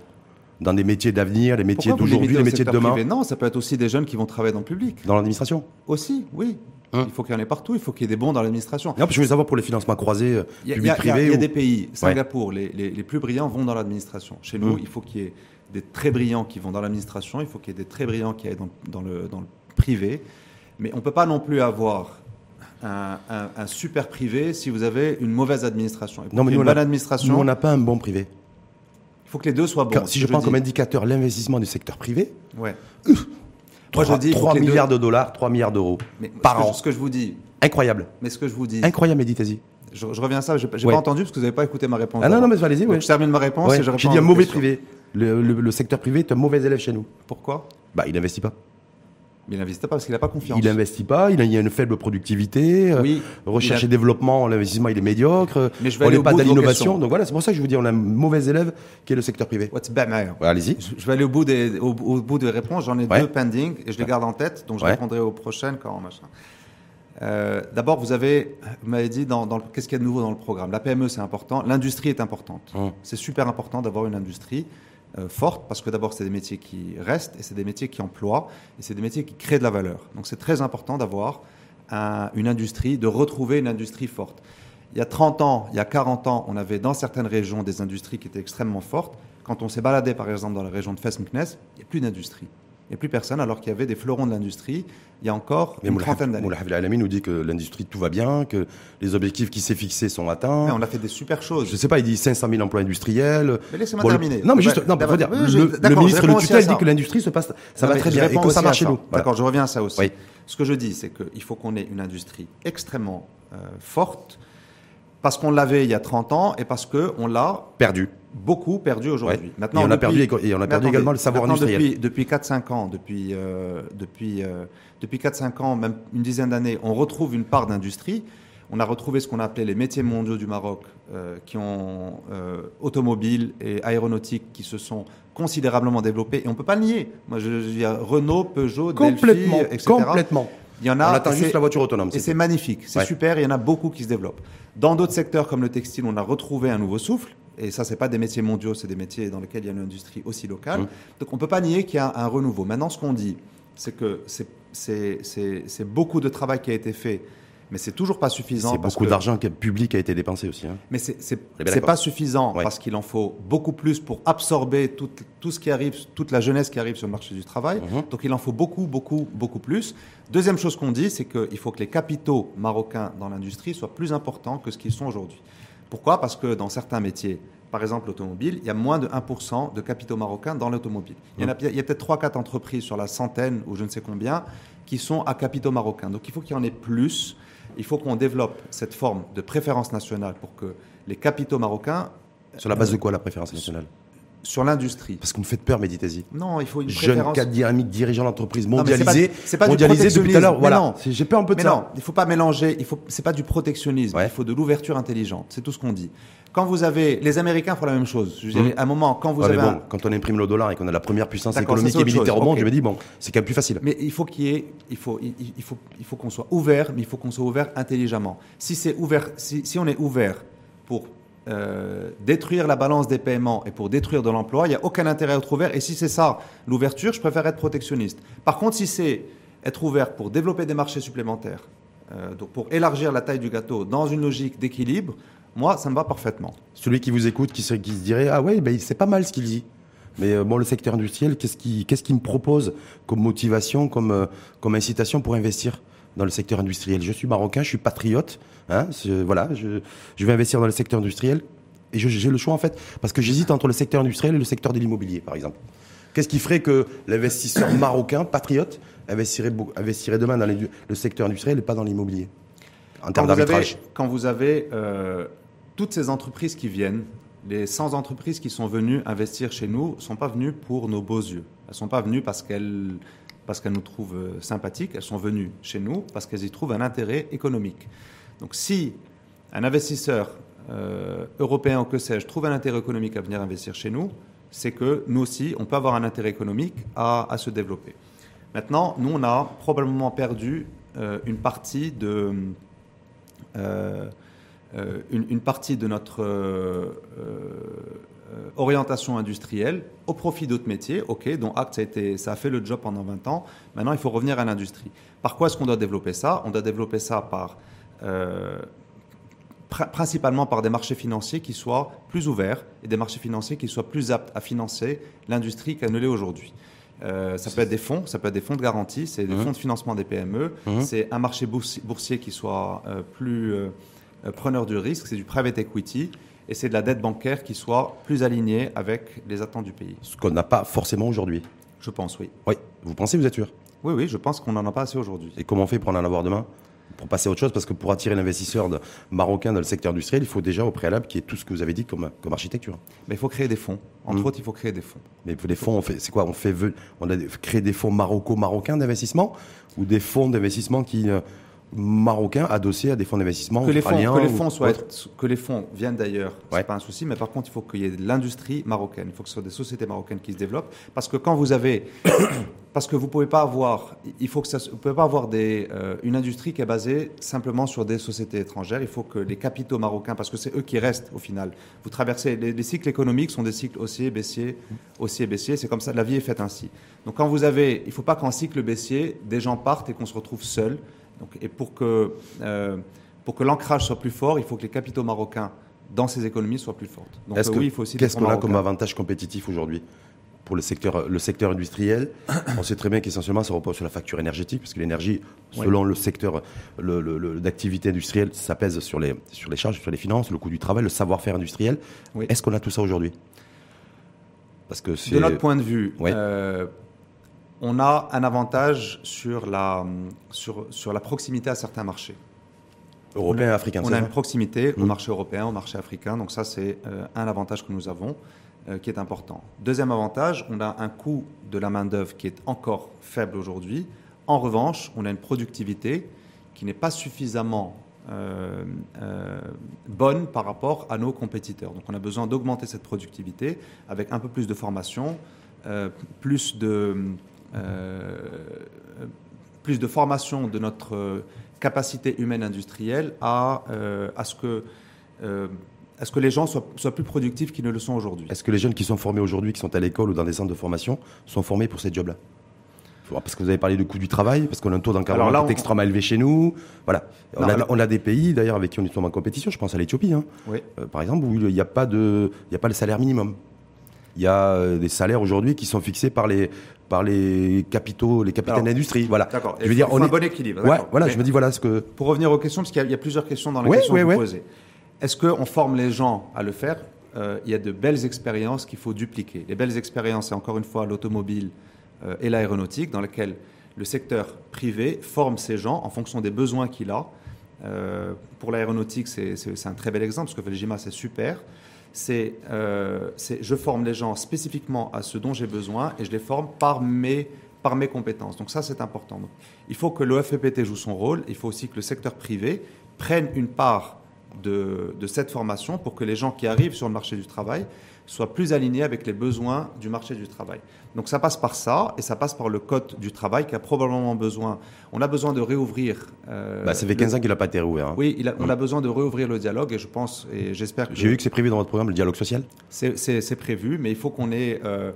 dans des métiers d'avenir, les métiers d'aujourd'hui, les métiers de demain Non, ça peut être aussi des jeunes qui vont travailler dans le public. Dans l'administration Aussi, oui. Hein il faut qu'il y en ait partout, il faut qu'il y ait des bons dans l'administration. Non, je voulais savoir pour les financements croisés, public-privé. Il y, a, des pays, Singapour, les, les, plus brillants vont dans l'administration. Chez nous, mmh. il faut qu'il y ait des très brillants qui vont dans l'administration, il faut qu'il y ait des très brillants qui aillent dans, dans, le, dans le privé. Mais on ne peut pas non plus avoir un, un, super privé si vous avez une mauvaise administration. non, mais nous, une bonne administration. Nous, on n'a pas un bon privé. Il faut que les deux soient bons. si je, prends comme indicateur l'investissement du secteur privé, ouais. 3, Moi, je dis 3 milliards de dollars, 3 milliards d'euros par an. ce que je vous dis. Incroyable. Mais ce que je vous dis. Incroyable, Méditasi. Je, reviens à ça, je n'ai pas entendu parce que vous n'avez pas écouté ma réponse. Ah non, non, mais allez-y. Je termine ma réponse et je J'ai dit un mauvais privé. Le, le, secteur privé est un mauvais élève chez nous. Pourquoi? Bah, il n'investit pas. Mais il n'investit pas parce qu'il n'a pas confiance. Il n'investit pas, il a, a, une faible productivité. Euh, oui, recherche et développement, l'investissement il est médiocre. Mais je vais on n'est pas dans l'innovation. Donc voilà, c'est pour ça que je vous dis, on a un mauvais élève qui est le secteur privé. Allez-y. Je vais aller au bout des, au, bout des réponses. J'en ai deux pending et je les garde en tête. Donc je répondrai aux prochaines quand machin. Euh, D'abord, vous avez, vous m'avez dit, dans, dans qu'est-ce qu'il y a de nouveau dans le programme? La PME, c'est important. L'industrie est importante. Hum. C'est super important d'avoir une industrie euh, fortes, parce que d'abord, c'est des métiers qui restent, et c'est des métiers qui emploient, et c'est des métiers qui créent de la valeur. Donc c'est très important d'avoir une industrie, de retrouver une industrie forte. Il y a 30 ans, il y a 40 ans, on avait dans certaines régions des industries qui étaient extrêmement fortes. Quand on s'est baladé, par exemple, dans la région de Fes-Meknes, il n'y a plus d'industrie. A plus personne, alors qu'il y avait des fleurons de l'industrie il y a encore une trentaine d'années. Moulahaf Alami nous dit que l'industrie, tout va bien, que les objectifs qui s'est fixés sont atteints. Mais on a fait des super choses. Je ne sais pas, il dit 500 000 emplois industriels. Mais laissez-moi terminer. Non, mais juste, non, dire, le, ministre de tutelle dit que l'industrie se passe, ça va très bien et que ça marche chez nous. D'accord, je reviens à ça aussi. Ce que je dis, c'est qu'il faut qu'on ait une industrie extrêmement euh, forte, parce qu'on l'avait il y a 30 ans et parce qu'on l'a perdu beaucoup perdu aujourd'hui. Maintenant, et on a perdu, et on a perdu également le savoir industriel. Depuis, depuis 4-5 ans, depuis, euh, depuis, euh, depuis 4-5 ans, même une dizaine d'années, on retrouve une part d'industrie. On a retrouvé ce qu'on appelait les métiers mondiaux du Maroc, euh, qui ont automobile et aéronautique, qui se sont considérablement développés. Et on ne peut pas le nier. Moi, je, je Renault, Peugeot, complètement, Delphi, etc. Complètement. Il y en a. On attend juste la voiture autonome. Et c'est magnifique, c'est super. Il y en a beaucoup qui se développent. Dans d'autres secteurs comme le textile, on a retrouvé un nouveau souffle. Et ça, c'est pas des métiers mondiaux, c'est des métiers dans lesquels il y a une industrie aussi locale. Mmh. Donc on peut pas nier qu'il y a un, renouveau. Maintenant, ce qu'on dit, c'est que c'est beaucoup de travail qui a été fait mais c'est toujours pas suffisant. C'est beaucoup d'argent public a été dépensé aussi. Hein. Mais c'est pas suffisant parce qu'il en faut beaucoup plus pour absorber tout, tout, ce qui arrive, toute la jeunesse qui arrive sur le marché du travail. Mmh. Donc il en faut beaucoup, beaucoup, beaucoup plus. Deuxième chose qu'on dit, c'est qu'il faut que les capitaux marocains dans l'industrie soient plus importants que ce qu'ils sont aujourd'hui. Pourquoi? Parce que dans certains métiers, par exemple l'automobile, il y a moins de 1% de capitaux marocains dans l'automobile. Il y, a, il y a peut-être 3-4 entreprises sur la centaine ou je ne sais combien qui sont à capitaux marocains. Donc il faut qu'il y en ait plus. Il faut qu'on développe cette forme de préférence nationale pour que les capitaux marocains... Sur la base de quoi la préférence nationale? Sur l'industrie. Parce qu'on me fait peur, méditez-y. Non, il faut une Jeune préférence... cadre dynamique, dirigeant d'entreprise mondialisé. C'est pas, mondialisé depuis tout à l'heure. Voilà. J'ai peur un peu de mais ça. Non, il faut pas mélanger. Il faut. C'est pas du protectionnisme. Il faut de l'ouverture intelligente. C'est tout ce qu'on dit. Quand vous avez, les Américains font la même chose. Je mmh. à un moment, quand vous avez, bon, quand on imprime le dollar et qu'on a la première puissance économique et militaire au monde, je me dis bon, c'est quand même plus facile. Mais il faut qu'il y ait, il faut, il, faut, il faut qu'on soit ouvert, mais il faut qu'on soit ouvert intelligemment. Si c'est ouvert, si, si on est ouvert pour euh, détruire la balance des paiements et pour détruire de l'emploi, il n'y a aucun intérêt à être ouvert. Et si c'est ça l'ouverture, je préfère être protectionniste. Par contre, si c'est être ouvert pour développer des marchés supplémentaires, euh, donc pour élargir la taille du gâteau dans une logique d'équilibre, moi, ça me va parfaitement. Celui qui vous écoute, qui se, dirait Ah ouais, ben, c'est pas mal ce qu'il dit. Mais euh, bon, le secteur industriel, qu'est-ce qu'il ce me propose comme motivation, comme, comme incitation pour investir dans le secteur industriel? Je suis marocain, je suis patriote. Hein, voilà, je, je, vais investir dans le secteur industriel. Et j'ai le choix en fait, parce que j'hésite entre le secteur industriel et le secteur de l'immobilier, par exemple. Qu'est-ce qui ferait que l'investisseur marocain, patriote, investirait, investirait demain dans le secteur industriel et pas dans l'immobilier En termes d'arbitrage. Quand vous avez euh, toutes ces entreprises qui viennent, les 100 entreprises qui sont venues investir chez nous ne sont pas venues pour nos beaux yeux. Elles ne sont pas venues parce qu'elles parce qu'elles nous trouvent euh, sympathiques, elles sont venues chez nous parce qu'elles y trouvent un intérêt économique. Donc si un investisseur euh, européen ou que sais-je trouve un intérêt économique à venir investir chez nous, c'est que nous aussi, on peut avoir un intérêt économique à, se développer. Maintenant, nous, on a probablement perdu euh, une partie de... une, partie de notre euh, orientation industrielle au profit d'autres métiers, ok, dont Act, ça a, fait le job pendant 20 ans. Maintenant, il faut revenir à l'industrie. Par quoi est-ce qu'on doit développer ça? On doit développer ça par, euh, principalement par des marchés financiers qui soient plus ouverts et des marchés financiers qui soient plus aptes à financer l'industrie qu'elle ne l'est aujourd'hui. Euh, ça peut être des fonds, ça peut être des fonds de garantie, c'est des mmh. fonds de financement des PME, mmh. c'est un marché boursier qui soit plus preneur du risque, c'est du private equity et c'est de la dette bancaire qui soit plus alignée avec les attentes du pays. Ce qu'on n'a pas forcément aujourd'hui. Je pense, oui. Oui. Vous pensez, vous êtes sûr? Oui, oui, je pense qu'on n'en a pas assez aujourd'hui. Et comment on fait pour en avoir demain? Pour passer à autre chose, parce que pour attirer l'investisseur marocain dans le secteur industriel, il faut déjà au préalable qu'il y ait tout ce que vous avez dit comme, comme architecture. Mais il faut créer des fonds. Entre hmm. autres, il faut créer des fonds. Mais des fonds, on fait, c'est quoi On fait, on a créé des fonds maroco-marocains d'investissement ou des fonds d'investissement qui euh, marocains adossés à des fonds d'investissement que les fonds, que les fonds soient que les fonds viennent d'ailleurs, c'est pas un souci, mais par contre il faut qu'il y ait de l'industrie marocaine, il faut que ce soit des sociétés marocaines qui se développent, parce que quand vous avez parce que vous pouvez pas avoir, il faut que ça, vous pouvez pas avoir des, euh, une industrie qui est basée simplement sur des sociétés étrangères. Il faut que les capitaux marocains, parce que c'est eux qui restent au final. Vous traversez les, cycles économiques sont des cycles haussiers, baissiers, haussiers, baissiers. C'est comme ça, la vie est faite ainsi. Donc quand vous avez, il faut pas qu'en cycle baissier, des gens partent et qu'on se retrouve seul. Donc, et pour que euh, pour que l'ancrage soit plus fort, il faut que les capitaux marocains dans ces économies soient plus fortes. Donc oui, il faut aussi. Qu'est-ce qu'on a comme avantage compétitif aujourd'hui? Pour le secteur, le secteur industriel. On sait très bien qu'essentiellement, ça repose sur la facture énergétique, parce que l'énergie, selon le secteur d'activité industrielle, ça pèse sur les, sur les charges, sur les finances, le coût du travail, le savoir-faire industriel. Est-ce qu'on a tout ça aujourd'hui? Parce que De notre point de vue, euh, on a un avantage sur la, sur, sur la proximité à certains marchés. Européens et africains. On a une proximité au mmh. marché européen, au marché africain, donc ça c'est euh, un avantage que nous avons. Euh, qui est important. Deuxième avantage, on a un coût de la main-d'œuvre qui est encore faible aujourd'hui. En revanche, on a une productivité qui n'est pas suffisamment euh, euh, bonne par rapport à nos compétiteurs. Donc on a besoin d'augmenter cette productivité avec un peu plus de formation, plus, de, plus de formation de notre capacité humaine industrielle à, à ce que est-ce que les gens soient, plus productifs qu'ils ne le sont aujourd'hui Est-ce que les jeunes qui sont formés aujourd'hui, qui sont à l'école ou dans des centres de formation, sont formés pour ces jobs-là? Parce que vous avez parlé du coût du travail, parce qu'on a un taux d'encadrement qui est extrêmement élevé chez nous. Voilà. On, a, des pays, d'ailleurs, avec qui on est en compétition. Je pense à l'Éthiopie, hein. euh, par exemple, où il n'y a pas de, y a pas le salaire minimum. Il y a euh, des salaires aujourd'hui qui sont fixés par les, par les capitaux, les capitaines d'industrie. Voilà. D'accord. Je veux dire, on un bon équilibre. Ouais, voilà. je me dis voilà ce que. Pour revenir aux questions, parce qu'il y, a plusieurs questions dans les questions que vous posez. Est-ce qu'on forme les gens à le faire? Euh, Il y a de belles expériences qu'il faut dupliquer. Les belles expériences, c'est encore une fois l'automobile euh, et l'aéronautique, dans lesquelles le secteur privé forme ces gens en fonction des besoins qu'il a. Euh, pour l'aéronautique, c'est un très bel exemple, parce que Veljima, c'est super. C'est je forme les gens spécifiquement à ce dont j'ai besoin et je les forme par mes, par mes compétences. Donc ça, c'est important. il faut que l'OFPT joue son rôle. Il faut aussi que le secteur privé prenne une part de, cette formation pour que les gens qui arrivent sur le marché du travail soient plus alignés avec les besoins du marché du travail. Donc ça passe par ça et ça passe par le code du travail qui a probablement besoin. On a besoin de réouvrir. Euh, bah, ça fait 15 ans qu'il n'a pas été réouvert. Hein. Oui, on a mm. besoin de réouvrir le dialogue et je pense et j'espère que. J'ai vu que c'est prévu dans votre programme le dialogue social? C'est prévu, mais il faut qu'on ait. Euh,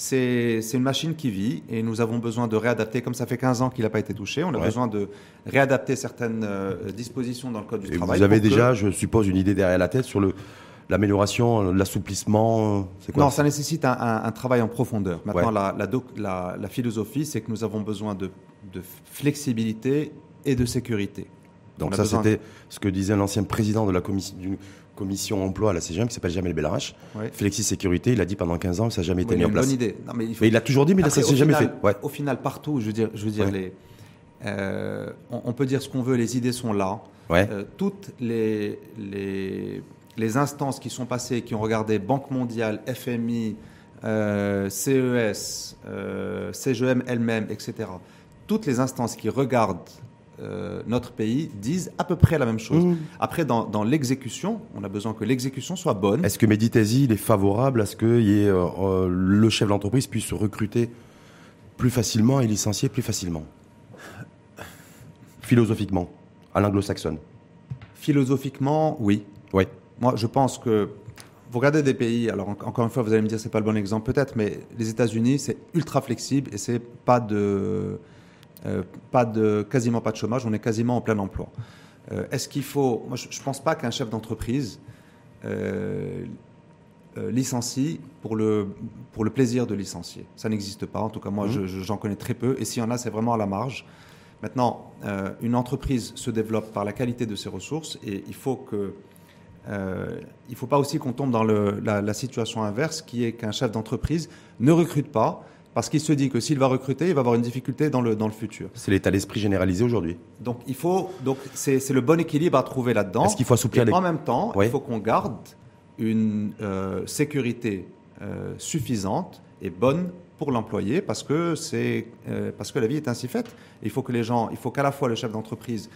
c'est une machine qui vit et nous avons besoin de réadapter, comme ça fait 15 ans qu'il n'a pas été touché, on a besoin de réadapter certaines euh, dispositions dans le Code du travail. Vous avez déjà, je suppose, une idée derrière la tête sur l'amélioration, l'assouplissement Non, ça nécessite un, travail en profondeur. Maintenant, la, philosophie, c'est que nous avons besoin de, flexibilité et de sécurité. Donc ça, c'était ce que disait l'ancien président de la commission, commission emploi à la CGM qui s'appelle Jamel Belarache. Flexi Sécurité, il a dit pendant 15 ans, ça n'a jamais été mis en place. Bonne idée. mais, il a toujours dit, mais ça ne s'est jamais fait. Au final, partout, je veux dire, je veux dire les, euh, on, peut dire ce qu'on veut, les idées sont là. Euh, toutes les, les, les, instances qui sont passées, qui ont regardé Banque mondiale, FMI, euh, CES, CGM elle-même, etc., toutes les instances qui regardent euh, notre pays disent à peu près la même chose. Mmh. Après, dans, l'exécution, on a besoin que l'exécution soit bonne. Est-ce que Meditesi il est favorable à ce que euh, euh, le chef d'entreprise puisse recruter plus facilement et licencier plus facilement? Philosophiquement, à l'anglo-saxonne Philosophiquement, oui. Oui. Moi, je pense que vous regardez des pays, alors encore une fois, vous allez me dire c'est pas le bon exemple peut-être, mais les États-Unis, c'est ultra flexible et c'est pas de pas de, quasiment pas de chômage, on est quasiment en plein emploi. Euh, est-ce qu'il faut. Moi, je ne pense pas qu'un chef d'entreprise euh, licencie pour le, pour le plaisir de licencier. Ça n'existe pas. En tout cas, moi, mmh. j'en connais très peu. Et s'il y en a, c'est vraiment à la marge. Maintenant, une entreprise se développe par la qualité de ses ressources et il faut que. il ne faut pas aussi qu'on tombe dans le, la, la, situation inverse, qui est qu'un chef d'entreprise ne recrute pas parce qu'il se dit que s'il va recruter, il va avoir une difficulté dans le, dans le futur. C'est l'état d'esprit généralisé aujourd'hui. Donc il faut, donc c'est le bon équilibre à trouver là-dedans. Est-ce qu'il faut assouplir les... En même temps, il faut qu'on garde une euh, sécurité euh, suffisante et bonne pour l'employé parce que c'est euh, parce que la vie est ainsi faite. Il faut que les gens, il faut qu'à la fois le chef d'entreprise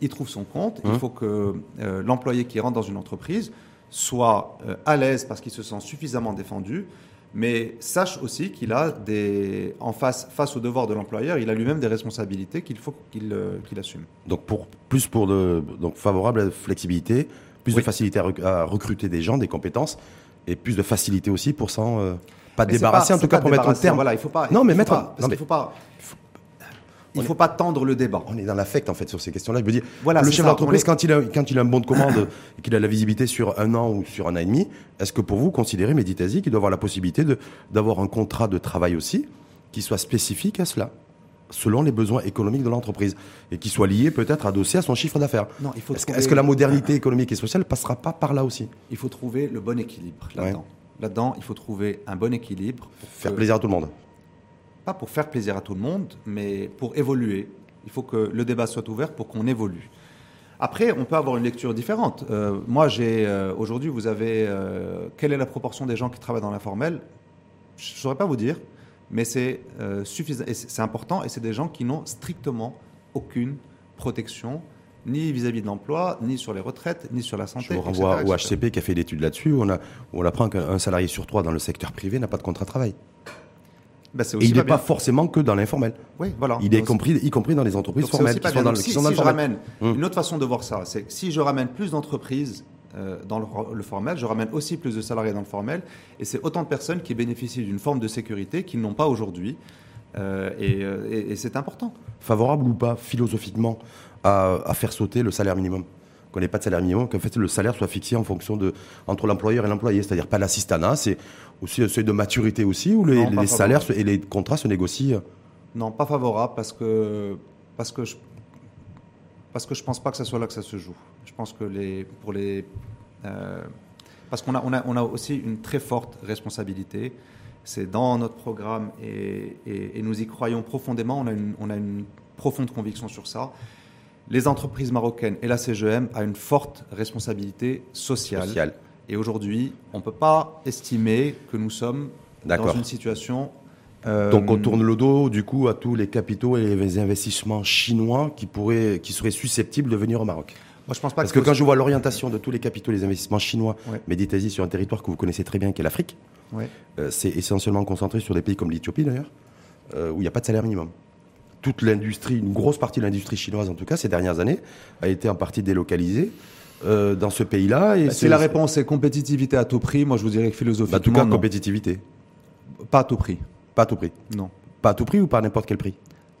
y trouve son compte, il hein faut que l'employé qui rentre dans une entreprise soit à l'aise parce qu'il se sent suffisamment défendu Mais sache aussi qu'il a des, en face, face au devoir de l'employeur, il a lui-même des responsabilités qu'il faut qu'il euh, qu'il assume. Donc pour plus pour de donc favorable à la flexibilité, plus Oui. de facilité à, rec- à recruter des gens, des compétences, et plus de facilité aussi pour s'en euh, pas Mais débarrasser, en tout cas pour mettre un terme. Voilà, il faut pas. Non, mais mettre- pas- non, parce mais- qu'il faut pas. Il faut pas tendre le débat. On est dans l'affect en fait sur ces questions-là. Je veux dire, Voilà, le chef d'entreprise, est- quand il, a, quand il a un bon de commande et qu'il a la visibilité sur un an ou sur un an et demi, est-ce que pour vous, considérez Meditasi qu'il doit avoir la possibilité d'avoir un contrat de travail aussi qui soit spécifique à cela selon les besoins économiques de l'entreprise et qui soit lié peut-être adossé à son chiffre d'affaires? Est-ce trouver- est-ce que la modernité économique et sociale passera pas par là aussi? Il faut trouver le bon équilibre là-dedans. Là-dedans, il faut trouver un bon équilibre. pour Faire que- plaisir à tout le monde. Pas pour faire plaisir à tout le monde, mais pour évoluer. Il faut que le débat soit ouvert pour qu'on évolue. Après, on peut avoir une lecture différente. Euh, moi, j'ai euh, aujourd'hui, vous avez euh, quelle est la proportion des gens qui travaillent dans l'informel? Je ne saurais pas vous dire, mais c'est suffisant, c'est important, et c'est des gens qui n'ont strictement aucune protection, ni vis-à-vis de l'emploi, ni sur les retraites, ni sur la santé. Je vous etc., renvoie au. HCP qui a fait l'étude là-dessus. où On, a, on apprend qu'un un salarié sur trois dans le secteur privé n'a pas de contrat de travail. Ben, c'est Et il n'est pas forcément que dans l'informel. Oui, voilà. Il est compris, y compris dans les entreprises Donc, formelles qui sont dans, le- Donc, qui si, sont dans si le je ramène Hum. une autre façon de voir ça, c'est que si je ramène plus d'entreprises euh, dans le, le formel, je ramène aussi plus de salariés dans le formel, et c'est autant de personnes qui bénéficient d'une forme de sécurité qu'ils n'ont pas aujourd'hui, Euh, et, euh, et- et c'est important. Favorable ou pas, philosophiquement, à, à faire sauter le salaire minimum? Qu'on n'ait pas de salaire minimum, qu'en fait le salaire soit fixé en fonction de entre l'employeur et l'employé, c'est-à-dire pas l'assistanat, c'est aussi un seuil de maturité aussi où les, Non, pas les salaires et les contrats se négocient. Non, pas favorable parce que parce que je parce que je pense pas que ce soit là que ça se joue. Je pense que les pour les euh, parce qu'on a on a on a aussi une très forte responsabilité. C'est dans notre programme et, et- et nous y croyons profondément. On a une on a une profonde conviction sur ça. Les entreprises marocaines et la CGM a une forte responsabilité sociale. Social. Et aujourd'hui, on ne peut pas estimer que nous sommes dans une situation. euh, Donc on tourne le dos du coup à tous les capitaux et les investissements chinois qui pourraient, qui seraient susceptibles de venir au Maroc. Moi, je pense pas Parce que quand je vois l'orientation de tous les capitaux, les investissements chinois, Ouais. Sur un territoire que vous connaissez très bien, qui est l'Afrique, Ouais. euh, c'est essentiellement concentré sur des pays comme l'Éthiopie d'ailleurs, euh, où il n'y a pas de salaire minimum. Toute l'industrie, une grosse partie de l'industrie chinoise en tout cas, ces dernières années, a été en partie délocalisée euh, dans ce pays-là. et Bah, Si la réponse est compétitivité à tout prix, moi je vous dirais que Bah, philosophiquement, en tout cas, non. compétitivité. pas à tout prix. Pas à tout prix. Non. Pas à tout prix ou pas à n'importe quel prix?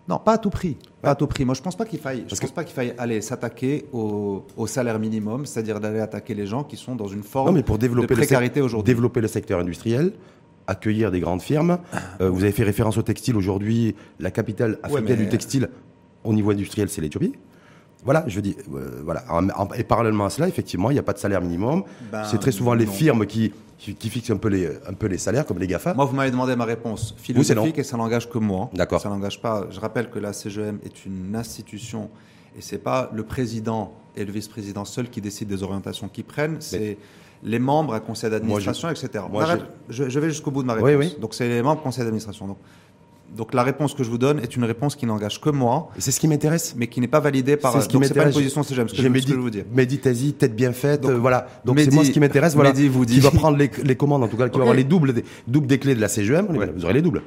Non, pas à tout prix. Pas à tout prix. Moi, je pense pas qu'il faille. Je pense que- pas qu'il faille aller s'attaquer au, au salaire minimum, c'est-à-dire d'aller attaquer les gens qui sont dans une forme Non, mais pour développer, de précarité aujourd'hui. développer le secteur industriel, accueillir des grandes firmes. Euh, vous avez fait référence au textile aujourd'hui. La capitale africaine mais- du textile au niveau industriel, c'est l'Éthiopie. Voilà, je dis, euh, voilà. Et parallèlement à cela, effectivement, il n'y a pas de salaire minimum. Ben, c'est très souvent les firmes qui, qui, qui fixent un peu, les, un peu les salaires, comme les GAFA. Moi, vous m'avez demandé ma réponse philosophique et ça n'engage que moi. D'accord. Ça n'engage pas. Je rappelle que la CGM est une institution et c'est pas le président et le vice-président seuls qui décident des orientations qu'ils prennent. C'est les membres, un conseil d'administration, etc. moi, je, je vais jusqu'au bout de ma réponse. Oui, oui. Donc, c'est les membres conseil d'administration. Donc, la réponse que je vous donne est une réponse qui n'engage que moi, c'est ce qui m'intéresse. mais qui n'est pas validée par. C'est ce qui donc, c'est pas une position CGM. Ce que je, ce Mehdi, que je vous tête bien faite, Donc, euh, voilà. Donc c'est moi ce qui m'intéresse, voilà. Vous dit- Qui va prendre les, les commandes, en tout cas, qui va avoir les doubles, des, doubles des clés de la CGM. Ouais. Vous aurez les doubles.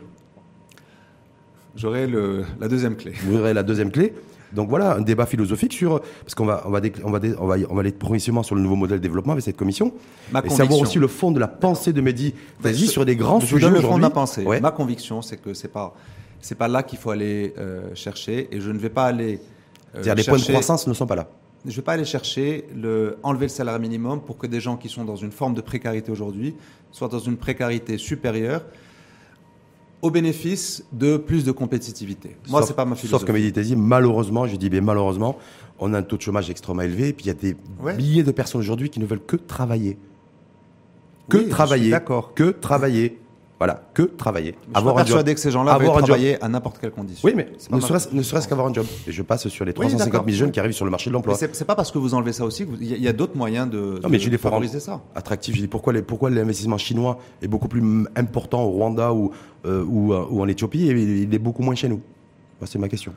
J'aurai le- la deuxième clé. Vous aurez la deuxième clé. Donc voilà, un débat philosophique sur parce qu'on va on va on va on va on va aller progressivement sur le nouveau modèle de développement avec cette commission Ma et savoir aussi le fond de la pensée de Mehdi Tazi sur des grands je sujets donne le fond de aujourd'hui. ma pensée. Ouais. Ma conviction, c'est que c'est pas c'est pas là qu'il faut aller euh, chercher, et je ne vais pas aller. euh, C'est-à-dire les points de croissance ne sont pas là. Je ne vais pas aller chercher le enlever le salaire minimum pour que des gens qui sont dans une forme de précarité aujourd'hui soient dans une précarité supérieure au bénéfice de plus de compétitivité. Moi, Sauf- c'est pas ma Sauf philosophie. que Mehdi Tazi, malheureusement, je dis bien malheureusement, on a un taux de chômage extrêmement élevé et puis il y a des Ouais. milliers de personnes aujourd'hui qui ne veulent que travailler. Que Oui, travailler. d'accord. Que travailler. Voilà, que travailler. Je suis pas un job. persuadé que ces gens-là Avoir veulent un job. travailler à n'importe quelle condition. Oui, mais ne serait-ce ne serait-ce qu'avoir un job. Et je passe sur les Oui, 350 d'accord. 000 jeunes qui arrivent sur le marché de l'emploi. c'est c'est pas parce que vous enlevez ça aussi que il y a, il y a d'autres moyens de, Non, mais de je favoriser ça. attractif. Je dis pourquoi, les- pourquoi l'investissement chinois est beaucoup plus important au Rwanda ou, euh, ou, euh, ou en Éthiopie et il est beaucoup moins chez nous? Moi, C'est ma question.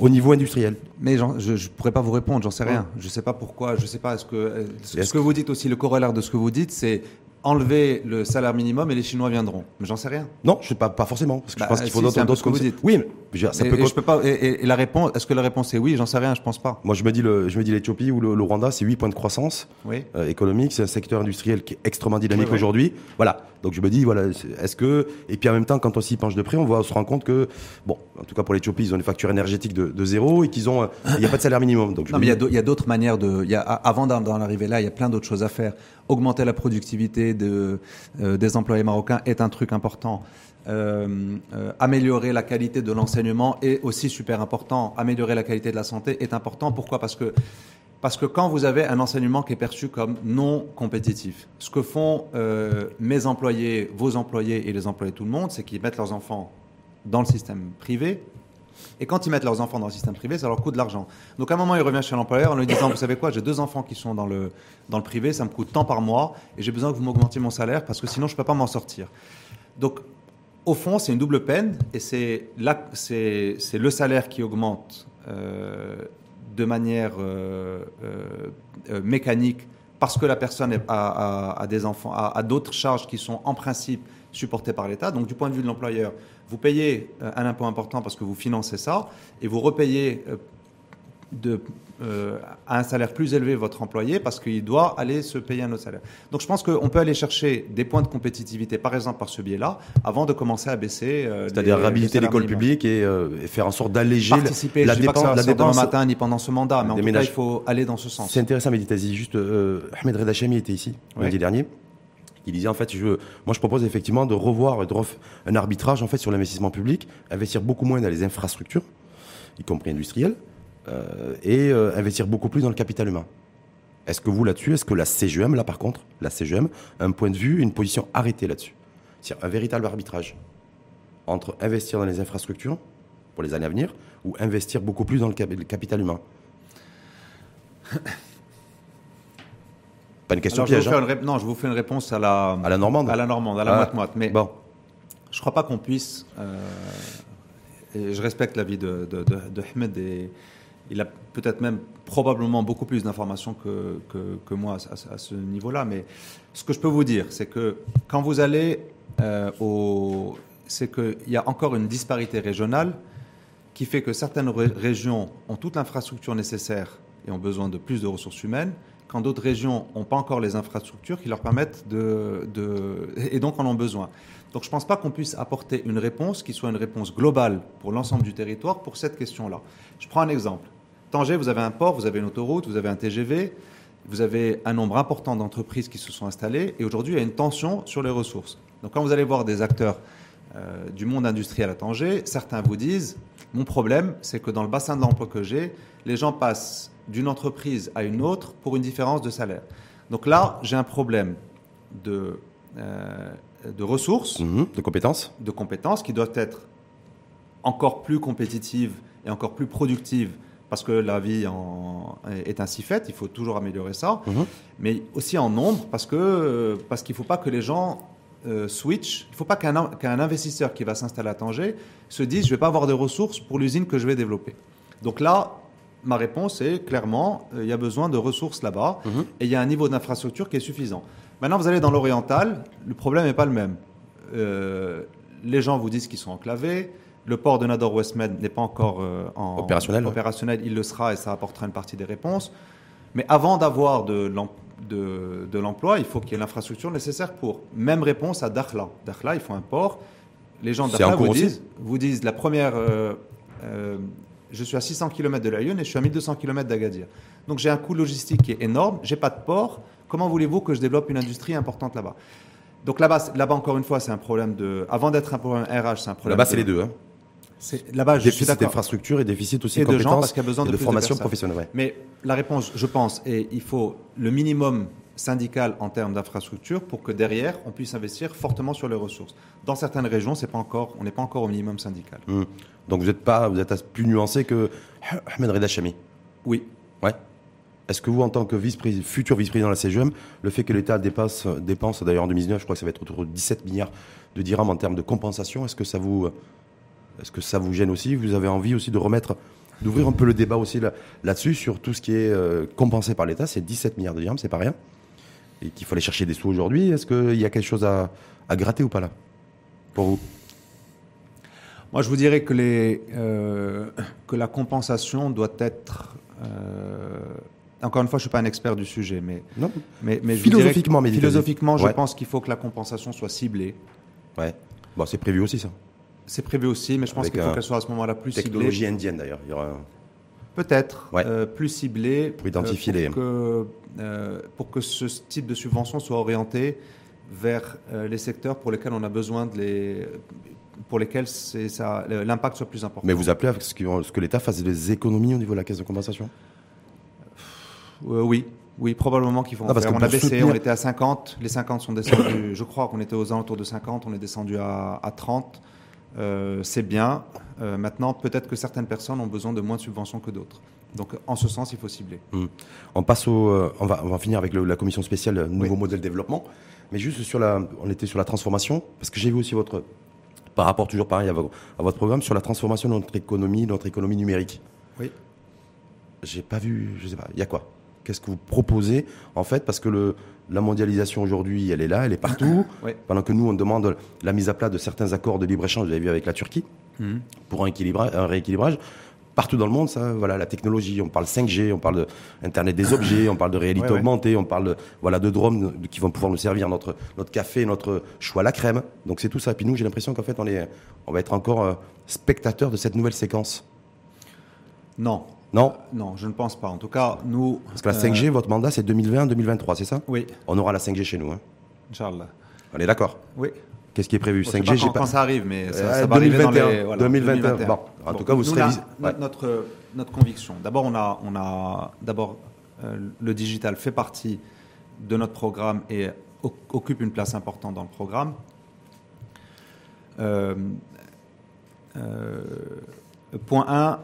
Au niveau industriel. Mais je ne pourrais pas vous répondre, j'en sais Ouais. rien. Je ne sais pas pourquoi, je ne sais pas. Est-ce que, ce, Est-ce ce que vous dites aussi, le corollaire de ce que vous dites, c'est enlever le salaire minimum et les Chinois viendront. Mais j'en sais rien. Non, je sais pas, pas forcément. Parce que Bah, je pense qu'il faut si, d'autres comme ça. dites. Oui, mais je ça et, peut et je peux pas. Et, la réponse, est-ce que la réponse est oui? J'en sais rien, je pense pas. Moi, je me dis le, je me dis l'Éthiopie ou le, le Rwanda, c'est 8 points de croissance Oui. euh, économique. C'est un secteur industriel qui est extrêmement dynamique aujourd'hui. Voilà. Donc je me dis, voilà, est-ce que et puis en même temps, quand on s'y penche de près, on voit, on se rend compte que bon, en tout cas pour l'Éthiopie, ils ont une facture énergétique de, de zéro et qu'ils ont, euh, il n'y a pas de salaire minimum. Donc Non, mais il y a d'autres manières de. Y a, avant d'en arriver là, il y a plein d'autres choses à faire. Augmenter la productivité euh, des employés marocains est un truc important. Euh, euh, améliorer la qualité de l'enseignement est aussi super important. Améliorer la qualité de la santé est important. Pourquoi? Parce que parce que quand vous avez un enseignement qui est perçu comme non compétitif, ce que font mes employés, vos employés et les employés de tout le monde, c'est qu'ils mettent leurs enfants dans le système privé. Et quand ils mettent leurs enfants dans le système privé, ça leur coûte de l'argent. Donc à un moment, il revient chez l'employeur en lui disant, vous savez quoi, j'ai deux enfants qui sont dans le, dans le privé, ça me coûte tant par mois, et j'ai besoin que vous m'augmentiez mon salaire parce que sinon je ne peux pas m'en sortir. Donc au fond, c'est une double peine, et c'est le salaire qui augmente euh, de manière euh, euh, mécanique parce que la personne a, a- des a d'autres charges qui sont en principe supportées par l'État. Donc du point de vue de l'employeur, vous payez euh, un impôt important parce que vous financez ça, et vous repayez euh, de, euh, à un salaire plus élevé votre employé parce qu'il doit aller se payer un autre salaire. Donc je pense qu'on peut aller chercher des points de compétitivité, par exemple par ce biais-là, avant de commencer à baisser. euh, c'est-à-dire réhabiliter l'école publique et, euh, et faire en sorte d'alléger la, pas dépense, ça la dépense. matin ni pendant ce mandat, mais en tout cas, il faut aller dans ce sens. C'est intéressant, mais dit juste, Ahmed Reda Chami était ici lundi dernier. Il disait en fait, je, moi je propose effectivement de revoir un arbitrage en fait sur l'investissement public, investir beaucoup moins dans les infrastructures, y compris industrielles, euh, et euh, investir beaucoup plus dans le capital humain. Est-ce que vous là-dessus, est-ce que la CGM là par contre, la CGM, un point de vue, une position arrêtée là-dessus, c'est-à-dire un véritable arbitrage entre investir dans les infrastructures pour les années à venir ou investir beaucoup plus dans le capital humain? Pas une question Alors, je piège. vous hein. une non, je vous fais une réponse à la, À la normande à la normande, à la Ah, moite-moite. Mais Bon, je crois pas qu'on puisse. euh, et je respecte l'avis de, de, de, de Ahmed et il a peut-être même probablement beaucoup plus d'informations que, que, que moi à, à ce niveau-là. Mais ce que je peux vous dire, c'est que quand vous allez euh, au. C'est qu'il y a encore une disparité régionale qui fait que certaines ré- régions ont toute l'infrastructure nécessaire et ont besoin de plus de ressources humaines, quand d'autres régions n'ont pas encore les infrastructures qui leur permettent de, et donc en ont besoin. Donc je ne pense pas qu'on puisse apporter une réponse qui soit une réponse globale pour l'ensemble du territoire pour cette question-là. Je prends un exemple. Tanger, vous avez un port, vous avez une autoroute, vous avez un TGV, vous avez un nombre important d'entreprises qui se sont installées et aujourd'hui il y a une tension sur les ressources. Donc quand vous allez voir des acteurs euh, du monde industriel à Tanger, certains vous disent mon problème, c'est que dans le bassin de l'emploi que j'ai, les gens passent d'une entreprise à une autre pour une différence de salaire. Donc là, j'ai un problème de, euh, de ressources, mhm, de compétences. de compétences qui doivent être encore plus compétitives et encore plus productives parce que la vie en- est ainsi faite, il faut toujours améliorer ça, Mhm. mais aussi en nombre parce que parce qu'il ne faut pas que les gens euh, switch, il ne faut pas qu'un qu'un investisseur qui va s'installer à Tanger se dise je ne vais pas avoir de ressources pour l'usine que je vais développer. Donc là, ma réponse est clairement euh, il y a besoin de ressources là-bas Mhm. et il y a un niveau d'infrastructure qui est suffisant. Maintenant, vous allez dans l'oriental, le problème n'est pas le même. Euh, les gens vous disent qu'ils sont enclavés. Le port de Nador Westmed n'est pas encore euh, en- Opérationnel, ouais. Il le sera et ça apportera une partie des réponses. Mais avant d'avoir de l'em- de, de l'emploi, il faut qu'il y ait l'infrastructure nécessaire pour. Même réponse à Dakhla. Dakhla, il faut un port. Les gens de Dakhla vous disent, vous disent la première. euh, je suis à 600 km de la Lyon et je suis à 1200 km d'Agadir. Donc j'ai un coût logistique qui est énorme. J'ai pas de port. Comment voulez-vous que je développe une industrie importante là-bas? Donc là-bas, là-bas encore une fois, c'est un problème de. Avant d'être un problème RH, c'est un problème. Là-bas, c'est les deux. Hein. Là-bas, je Déficit d'infrastructure et déficit aussi Et de de gens, parce qu'il y a besoin et de de plus de formation professionnelle. ouais. Mais la réponse, je pense, est il faut le minimum syndical en termes d'infrastructure pour que derrière, on puisse investir fortement sur les ressources. Dans certaines régions, c'est pas encore, on n'est pas encore au minimum syndical. Mhm. Donc vous êtes pas, vous êtes plus nuancé que Ahmed Reda Chami. Oui. Ouais. Est-ce que vous, en tant que vice futur vice-président de la CGM, le fait que l'État dépasse, dépense d'ailleurs en 2019, je crois que ça va être autour de 17 milliards de dirhams en termes de compensation, est-ce que ça vous, est-ce que ça vous gêne aussi? Vous avez envie aussi de remettre, d'ouvrir un peu le débat aussi là- là-dessus sur tout ce qui est euh, compensé par l'État. C'est 17 milliards de dirhams, c'est pas rien. Et qu'il aller chercher des sous aujourd'hui, est-ce qu'il y a quelque chose à, à gratter ou pas là Pour vous? Moi, je vous dirais que, les, euh, que la compensation doit être. euh, encore une fois, je ne suis pas un expert du sujet, mais, Non mais, mais je que Philosophiquement, mais philosophiquement, je Ouais. pense qu'il faut que la compensation soit ciblée. Ouais. Bon, c'est prévu aussi ça. C'est prévu aussi, mais je pense qu'il faut qu'elle soit à ce moment-là plus ciblée. Technologie indienne d'ailleurs. Il y aura un- Peut-être Ouais. euh, plus ciblée Pour identifier euh, les- pour que, euh, pour que ce type de subvention soit orienté vers les secteurs pour lesquels on a besoin de les pour lesquels l'impact soit plus important. Mais vous appelez à ce que, ce que l'État fasse des économies au niveau de la caisse de compensation? Oui, oui, probablement qu'il faut en Ah, parce faire. On a baissé, soutenir- on était à 50, les 50 sont descendus, je crois qu'on était aux alentours de 50, on est descendu à, à 30. Euh, c'est bien. Euh, maintenant, peut-être que certaines personnes ont besoin de moins de subventions que d'autres. Donc, en ce sens, il faut cibler. On passe au, euh, on va, on va finir avec le- la commission spéciale nouveau modèle développement, mais juste sur la, on était sur la transformation parce que j'ai vu aussi votre, par rapport toujours pareil à, à votre programme sur la transformation de notre économie, notre économie numérique. Oui. J'ai pas vu, je sais pas, il y a quoi? Qu'est-ce que vous proposez en fait Parce que le, la mondialisation aujourd'hui, elle est là, elle est partout. Pendant que nous, on demande la mise à plat de certains accords de libre-échange, vous avez vu avec la Turquie, pour un, équilibrage, un rééquilibrage. Partout dans le monde, ça, voilà, la technologie, on parle 5G, on parle de Internet des objets, on parle de réalité Ouais, ouais. augmentée, on parle de, voilà, de drones qui vont pouvoir nous servir notre, notre café, notre choix à la crème. Donc c'est tout ça. Puis nous, j'ai l'impression qu'en fait, on, est, on va être encore euh, spectateur de cette nouvelle séquence. Non, Non non, je ne pense pas. En tout cas, nous. Parce que la euh, 5G, votre mandat, c'est 2020-2023, c'est ça? Oui, On aura la 5G chez nous. Hein. Inch'Allah. On est d'accord Oui. Qu'est-ce qui est prévu? Bon, je sais 5G, pas quand, pas- quand ça arrive, mais ça, Euh, ça va arriver dans 2021, les. voilà, 2021. Bon, en tout cas, vous serez la- vis- no- ouais. notre, notre conviction. D'abord, on a, on a d'abord euh, le digital fait partie de notre programme et occupe une place importante dans le programme. Euh, euh, point 1,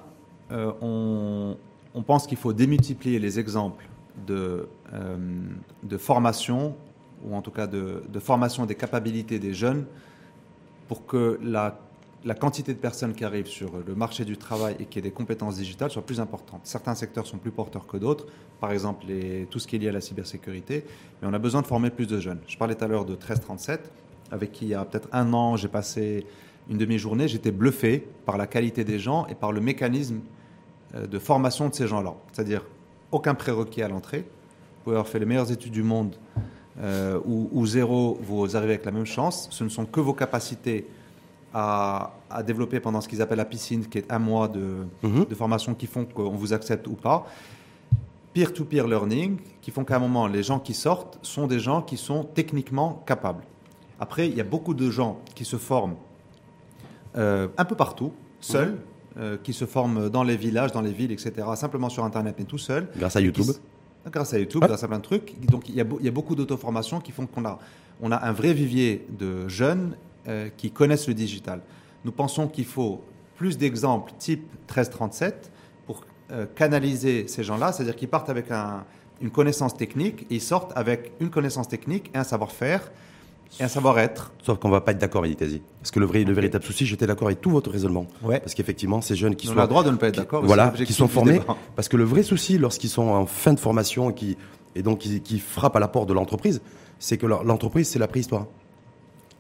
on, on pense qu'il faut démultiplier les exemples de, euh, de formation, ou en tout cas de, de formation des capacités des jeunes, pour que la, la quantité de personnes qui arrivent sur le marché du travail et qui aient des compétences digitales soit plus importante. Certains secteurs sont plus porteurs que d'autres, par exemple tout ce qui est lié à la cybersécurité, mais on a besoin de former plus de jeunes. Je parlais tout à l'heure de 1337, avec qui il y a peut-être un an, j'ai passé une demi-journée, j'étais bluffé par la qualité des gens et par le mécanisme euh, de formation de ces gens-là. C'est-à-dire aucun prérequis à l'entrée. Vous pouvez avoir fait les meilleures études du monde euh, ou, ou zéro, vous arrivez avec la même chance. Ce ne sont que vos capacités à, à développer pendant ce qu'ils appellent la piscine, qui est un mois de, Mhm. de formation qui font qu'on vous accepte ou pas. Peer-to-peer learning, qui font qu'à un moment, les gens qui sortent sont des gens qui sont techniquement capables. Après, il y a beaucoup de gens qui se forment euh, un peu partout, seuls, euh, qui se forment dans les villages, dans les villes, etc., simplement sur Internet, mais tout seuls. Grâce à YouTube. Qui Grâce à YouTube, Ouais. grâce à plein de trucs. Donc il y a, beau- il y a beaucoup d'auto-formation qui font qu'on a, on a un vrai vivier de jeunes euh, qui connaissent le digital. Nous pensons qu'il faut plus d'exemples type 1337 pour euh, canaliser ces gens-là, c'est-à-dire qu'ils partent avec un- une connaissance technique et ils sortent avec une connaissance technique et un savoir-faire et un savoir-être. Sauf qu'on va pas être d'accord, Editazi. Parce que le, vrai, le véritable souci, j'étais d'accord avec tout votre raisonnement. Ouais. Parce qu'effectivement, ces jeunes qui On sont. a le droit de ne pas être d'accord. Voilà, qui sont formés. Parce que le vrai souci, lorsqu'ils sont en fin de formation et qui, et donc qui, qui frappent à la porte de l'entreprise, c'est que l'entreprise, c'est la préhistoire.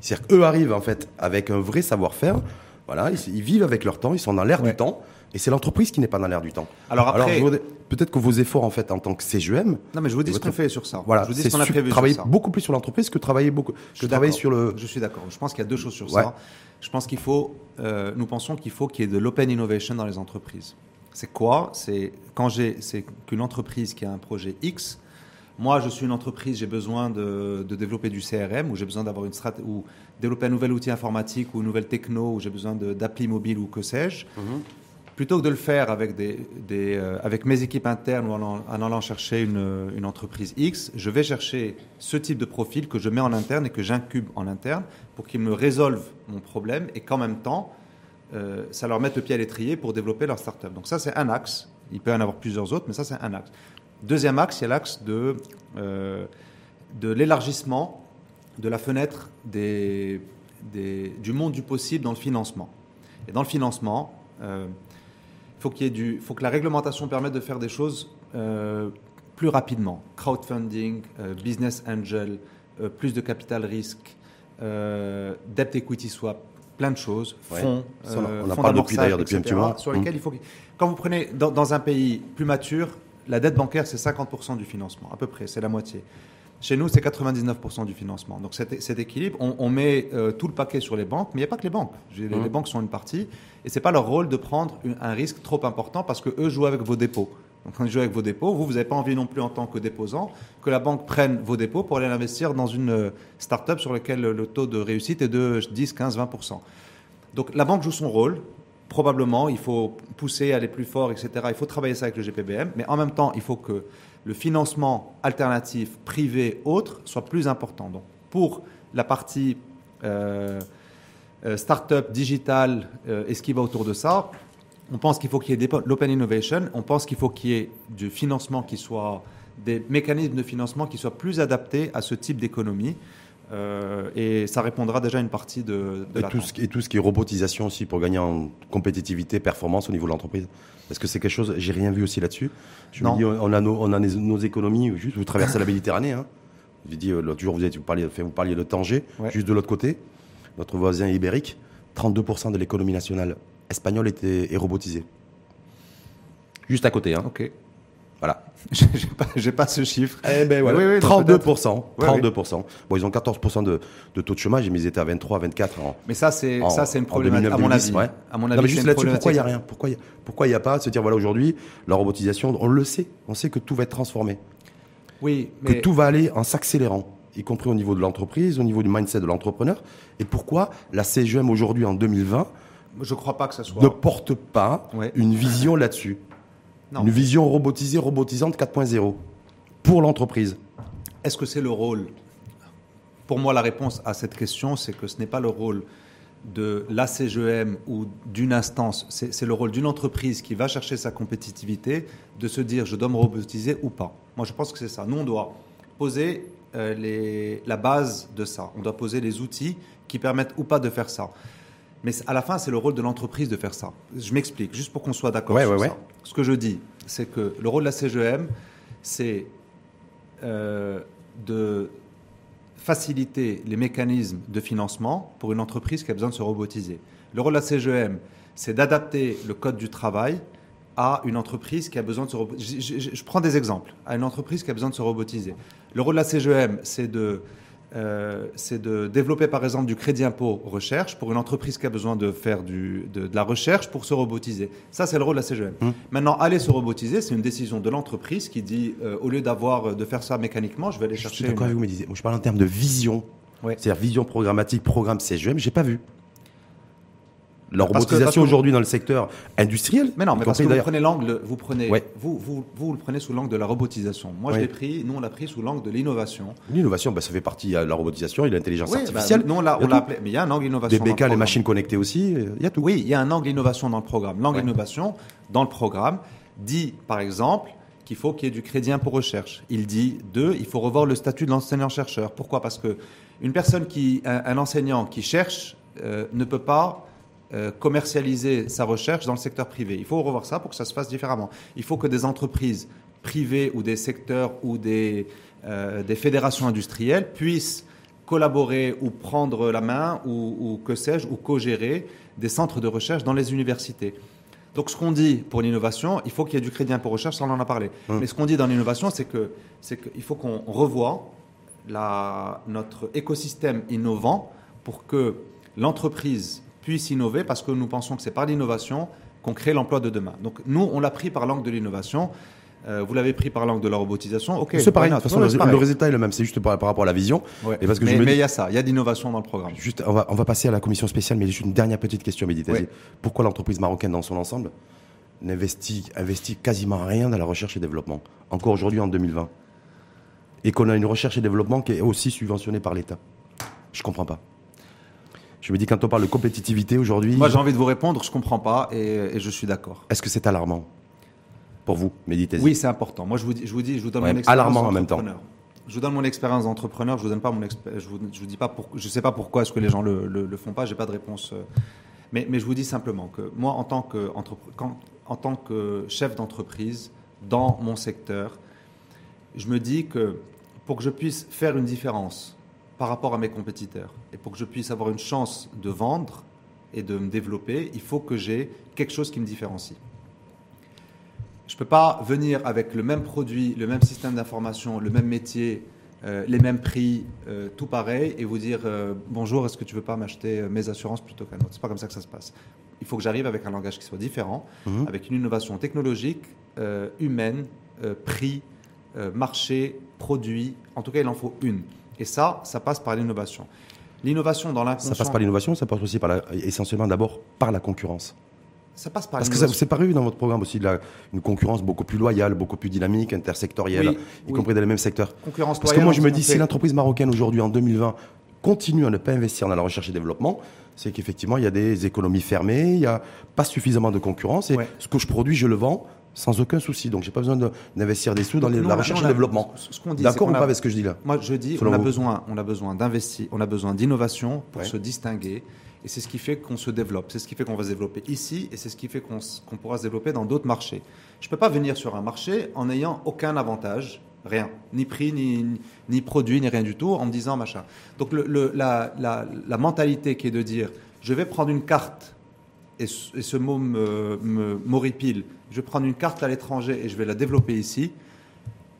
C'est-à-dire qu'eux arrivent en fait avec un vrai savoir-faire. Voilà, ils, ils vivent avec leur temps, ils sont dans l'air Ouais. du temps. Et c'est l'entreprise qui n'est pas dans l'air du temps. Alors après, peut-être que vos efforts en fait en tant que CGM, non mais je vous dis ce qu'on fait sur ça. voilà, je vous dis ce qu'on a prévu sur ça. beaucoup plus sur l'entreprise que travailler beaucoup, Je que travailler sur le. Je suis d'accord. Je pense qu'il y a deux choses sur Ouais. ça. Je pense qu'il faut, euh, nous pensons qu'il faut qu'il y ait de l'open innovation dans les entreprises. C'est quoi? C'est quand j'ai, c'est qu'une entreprise qui a un projet X. Moi, je suis une entreprise, j'ai besoin de, de développer du CRM ou j'ai besoin d'avoir une stratégie ou développer un nouvel outil informatique ou une nouvelle techno ou j'ai besoin d'appli mobile ou que sais-je. Plutôt que de le faire avec, euh, mes équipes internes ou en, allant- chercher une, entreprise X, je vais chercher ce type de profil que je mets en interne et que j'incube en interne pour qu'ils me résolvent mon problème et qu'en même temps, euh, ça leur mette le pied à l'étrier pour développer leur startup. Donc ça, c'est un axe. Il peut y en avoir plusieurs autres, mais ça, c'est un axe. Deuxième axe, il y a l'axe de, euh, de l'élargissement de la fenêtre du monde du possible dans le financement. Et dans le financement, faut qu'il y ait du, faut que la réglementation permette de faire des choses euh, plus rapidement. Crowdfunding, business angel, plus de capital risque, debt equity swap, plein de choses, fonds, on en parle depuis d'ailleurs depuis un petit mois. Sur lesquels il faut. Quand vous prenez dans, un pays plus mature, la dette bancaire c'est 50% du financement, à peu près, c'est la moitié. Chez nous, c'est 99% du financement. Donc cet, équilibre, on, met euh, tout le paquet sur les banques, mais il n'y a pas que les banques. Les, les, banques sont une partie, et c'est pas leur rôle de prendre un risque trop important parce que eux jouent avec vos dépôts. Donc quand ils jouent avec vos dépôts, vous, vous n'avez pas envie non plus en tant que déposant que la banque prenne vos dépôts pour aller investir dans une euh, start-up sur laquelle le taux de réussite est de 10, 15, 20%. Donc la banque joue son rôle. Probablement, il faut pousser, aller plus fort, etc. Il faut travailler ça avec le GPBM, mais en même temps, il faut que le financement alternatif, privé, autre, soit plus important. Donc, pour la partie euh, euh start-up, digital euh, et ce qui va autour de ça, on pense qu'il faut qu'il y ait l'open innovation, on pense qu'il faut qu'il y ait du financement qui soit, des mécanismes de financement qui soient plus adaptés à ce type d'économie. Euh, et ça répondra déjà à une partie de, de et, tout ce, et tout ce qui est robotisation aussi pour gagner en compétitivité, performance au niveau de l'entreprise. Est-ce que c'est quelque chose J'ai rien vu aussi là-dessus. Je me dis, on a nos, on a nos économies. Juste, vous traversez la Méditerranée. Hein. Vous dit euh, l'autre jour, vous, êtes, vous, parliez, vous parliez de Tanger, juste de l'autre côté, notre voisin ibérique. 32% de l'économie nationale espagnole était, est robotisée. Juste à côté. Hein. Ok. Voilà. J'ai pas, pas ce chiffre. Eh ben voilà. 32%. 32%. Bon, ils ont 14% de, de, taux de chômage, mais ils étaient à 23, 24 en. Mais ça, c'est ça, c'est une problématique. À mon avis. Ouais. À mon avis, mais juste là-dessus, pourquoi il n'y a rien? Pourquoi il pourquoi n'y a pas se dire voilà aujourd'hui la robotisation, on le sait, on sait que tout va être transformé. Oui, mais que tout va aller en s'accélérant, y compris au niveau de l'entreprise, au niveau du mindset de l'entrepreneur. Et pourquoi la CGM aujourd'hui en 2020 je crois pas que ça soit. Ne porte pas une vision là-dessus? Une vision robotisée, robotisante 4.0 pour l'entreprise. Est-ce que c'est le rôle? Pour moi, la réponse à cette question, c'est que ce n'est pas le rôle de la CGM ou d'une instance, c'est le rôle d'une entreprise qui va chercher sa compétitivité, de se dire je dois me robotiser ou pas. Moi, je pense que c'est ça. Nous, on doit poser euh, les, la base de ça. On doit poser les outils qui permettent ou pas de faire ça. Mais à la fin, c'est le rôle de l'entreprise de faire ça. Je m'explique, juste pour qu'on soit d'accord sur ça. Ce que je dis, c'est que le rôle de la CGM, c'est euh, de faciliter les mécanismes de financement pour une entreprise qui a besoin de se robotiser. Le rôle de la CGM, c'est d'adapter le code du travail à une entreprise qui a besoin de se robotiser. Je, je, prends des exemples. À une entreprise qui a besoin de se robotiser. Le rôle de la CGM, c'est de euh, c'est de développer par exemple du crédit impôt recherche pour une entreprise qui a besoin de faire du, de, la recherche pour se robotiser. Ça, c'est le rôle de la CGM. Hum. Maintenant, aller se robotiser, c'est une décision de l'entreprise qui dit, euh, au lieu d'avoir de faire ça mécaniquement, je vais aller chercher. Je suis d'accord vous, me disiez. Moi, je parle en termes de vision. C'est-à-dire vision programmatique, programme CGM, j'ai pas vu. La robotisation aujourd'hui dans le secteur industriel. Mais non, mais parce que vous prenez l'angle, vous prenez, vous, vous, vous, le prenez sous l'angle de la robotisation. Moi, je l'ai pris, nous on l'a pris sous l'angle de l'innovation. L'innovation, bah, ça fait partie de la robotisation et l'intelligence bah, artificielle. nous on l'a appelé, mais il y a un angle innovation. Des BK, les machines connectées aussi, il y a tout. Oui, il y a un angle innovation dans le programme. L'angle innovation dans le programme dit, par exemple, qu'il faut qu'il y ait du crédit pour recherche. Il dit, deux, il faut revoir le statut de l'enseignant-chercheur. Pourquoi? Parce que une personne qui, un, enseignant qui cherche, euh, ne peut pas euh, commercialiser sa recherche dans le secteur privé. Il faut revoir ça pour que ça se fasse différemment. Il faut que des entreprises privées ou des secteurs ou des, euh, des fédérations industrielles puissent collaborer ou prendre la main ou, ou que sais-je, ou co-gérer des centres de recherche dans les universités. Donc ce qu'on dit pour l'innovation, il faut qu'il y ait du crédit pour recherche, ça on en a parlé. Hum. Mais ce qu'on dit dans l'innovation, c'est que c'est qu'il faut qu'on revoie la, notre écosystème innovant pour que l'entreprise puisse innover parce que nous pensons que c'est par l'innovation qu'on crée l'emploi de demain. Donc nous, on l'a pris par l'angle de l'innovation. Euh, vous l'avez pris par l'angle de la robotisation. Ok. C'est pareil. De toute façon, le, résultat est le même. C'est juste par, rapport à la vision. Et parce que mais il y a ça. Il y a d'innovation dans le programme. Juste, on va, on va passer à la commission spéciale, mais juste une dernière petite question, Méditerranée. Pourquoi l'entreprise marocaine dans son ensemble n'investit investit quasiment rien dans la recherche et développement Encore aujourd'hui, en 2020. Et qu'on a une recherche et développement qui est aussi subventionnée par l'État. Je comprends pas. Je me dis, quand on parle de compétitivité aujourd'hui. Moi, j'ai envie de vous répondre, je ne comprends pas et, je suis d'accord. Est-ce que c'est alarmant pour vous, méditez Oui, c'est important. Moi, je vous dis, je vous, dis, je vous donne mon expérience. Alarmant en même temps. Je vous donne mon expérience d'entrepreneur. Je vous donne pas mon je vous, je vous dis pas pour, je sais pas pourquoi est-ce que les gens le, le, font pas. J'ai pas de réponse. Euh. Mais, mais, je vous dis simplement que moi, en tant que, en tant que chef d'entreprise dans mon secteur, je me dis que pour que je puisse faire une différence par rapport à mes compétiteurs et pour que je puisse avoir une chance de vendre et de me développer, il faut que j'ai quelque chose qui me différencie. Je ne peux pas venir avec le même produit, le même système d'information, le même métier, euh, les mêmes prix, euh, tout pareil, et vous dire euh, bonjour, est-ce que tu veux pas m'acheter mes assurances plutôt qu'un autre? C'est pas comme ça que ça se passe. Il faut que j'arrive avec un langage qui soit différent, mhm. avec une innovation technologique, humaine, prix, marché, produit. En tout cas, il en faut une. Et ça, ça passe par l'innovation. L'innovation dans l'inconscient. Ça passe par l'innovation, ça passe aussi par la, essentiellement d'abord par la concurrence. Ça passe par Parce que ça vous paru dans votre programme aussi de la, une concurrence beaucoup plus loyale, beaucoup plus dynamique, intersectorielle, y compris dans les mêmes secteurs. Concurrence Parce que moi je me dis, si l'entreprise marocaine aujourd'hui en 2020 continue à ne pas investir dans la recherche et développement, c'est qu'effectivement il y a des économies fermées, il n'y a pas suffisamment de concurrence et ce que je produis, je le vends sans aucun souci. Donc, j'ai pas besoin d'investir des sous dans la recherche et le développement. D'accord ou pas avec ce que je dis là? Moi, je dis, on a, besoin, on a besoin d'investir, on a besoin d'innovation pour se distinguer. Et c'est ce qui fait qu'on se développe. C'est ce qui fait qu'on va se développer ici et c'est ce qui fait qu'on pourra se développer dans d'autres marchés. Je ne peux pas venir sur un marché en n'ayant aucun avantage, rien, ni prix, ni, ni, produit, ni rien du tout, en me disant machin. Donc, le, la, la, la mentalité qui est de dire je vais prendre une carte et ce, mot m'horripile, je vais prendre une carte à l'étranger et je vais la développer ici,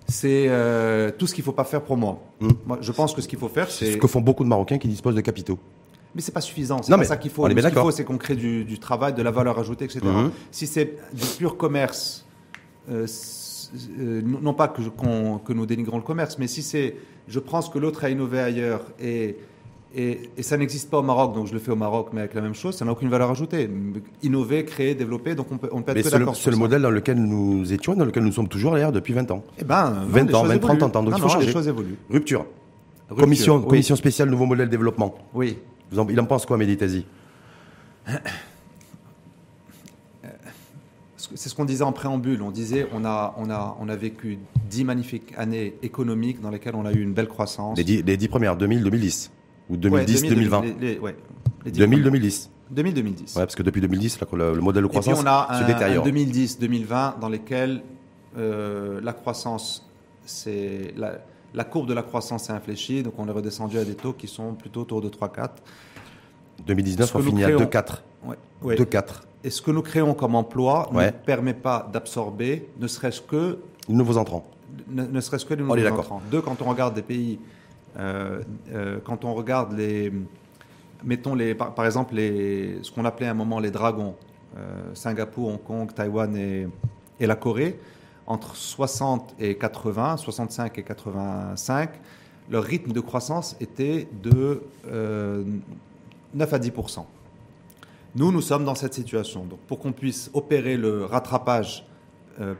c'est euh, tout ce qu'il ne faut pas faire pour moi. Hmm. moi. Je pense que ce qu'il faut faire, c'est... ce que font beaucoup de Marocains qui disposent de capitaux. Mais c'est pas suffisant. C'est pas ça qu'il faut. ce qu'il faut, c'est qu'on crée du, travail, de la valeur ajoutée, etc. Hmm. Si c'est du pur commerce, euh, euh, non pas que, que, nous dénigrons le commerce, mais si c'est je prends ce que l'autre a innové ailleurs et et, ça n'existe pas au Maroc, donc je le fais au Maroc, mais avec la même chose, ça n'a aucune valeur ajoutée. Innover, créer, développer, donc on peut, on peut être que d'accord. C'est le, modèle dans lequel nous étions, dans lequel nous sommes toujours d'ailleurs depuis 20 ans. Eh ben, 20 ans, 20, 30 ans, donc il faut changer. Les choses évoluent. Rupture. Commission, commission spéciale nouveau modèle développement. Oui. il en pense quoi, Méditazi c'est ce qu'on disait en préambule. On disait on a, on a, on a vécu dix magnifiques années économiques dans lesquelles on a eu une belle croissance. Les dix, les dix premières, 2000-2010 ou 2010-2020 2000-2010. 2000-2010. Ouais, parce que depuis 2010, le, modèle de croissance on a se détériore. 2010-2020 dans lesquels euh, la croissance, c'est la, la, courbe de la croissance s'est infléchie, donc on est redescendu à des taux qui sont plutôt autour de 3-4. 2019, on finit à 2-4. Ouais, 2-4. Et ce que nous créons comme emploi ne permet pas d'absorber, ne serait-ce que... Nouveaux entrants. Ne, serait-ce que les nouveaux entrants. Deux, quand on regarde des pays quand on regarde les, mettons les, par, exemple les, ce qu'on appelait à un moment les dragons, euh, Singapour, Hong Kong, Taïwan et, et, la Corée, entre 60 et 80, 65 et 85, leur rythme de croissance était de 9 à 10% Nous, nous sommes dans cette situation. Donc, pour qu'on puisse opérer le rattrapage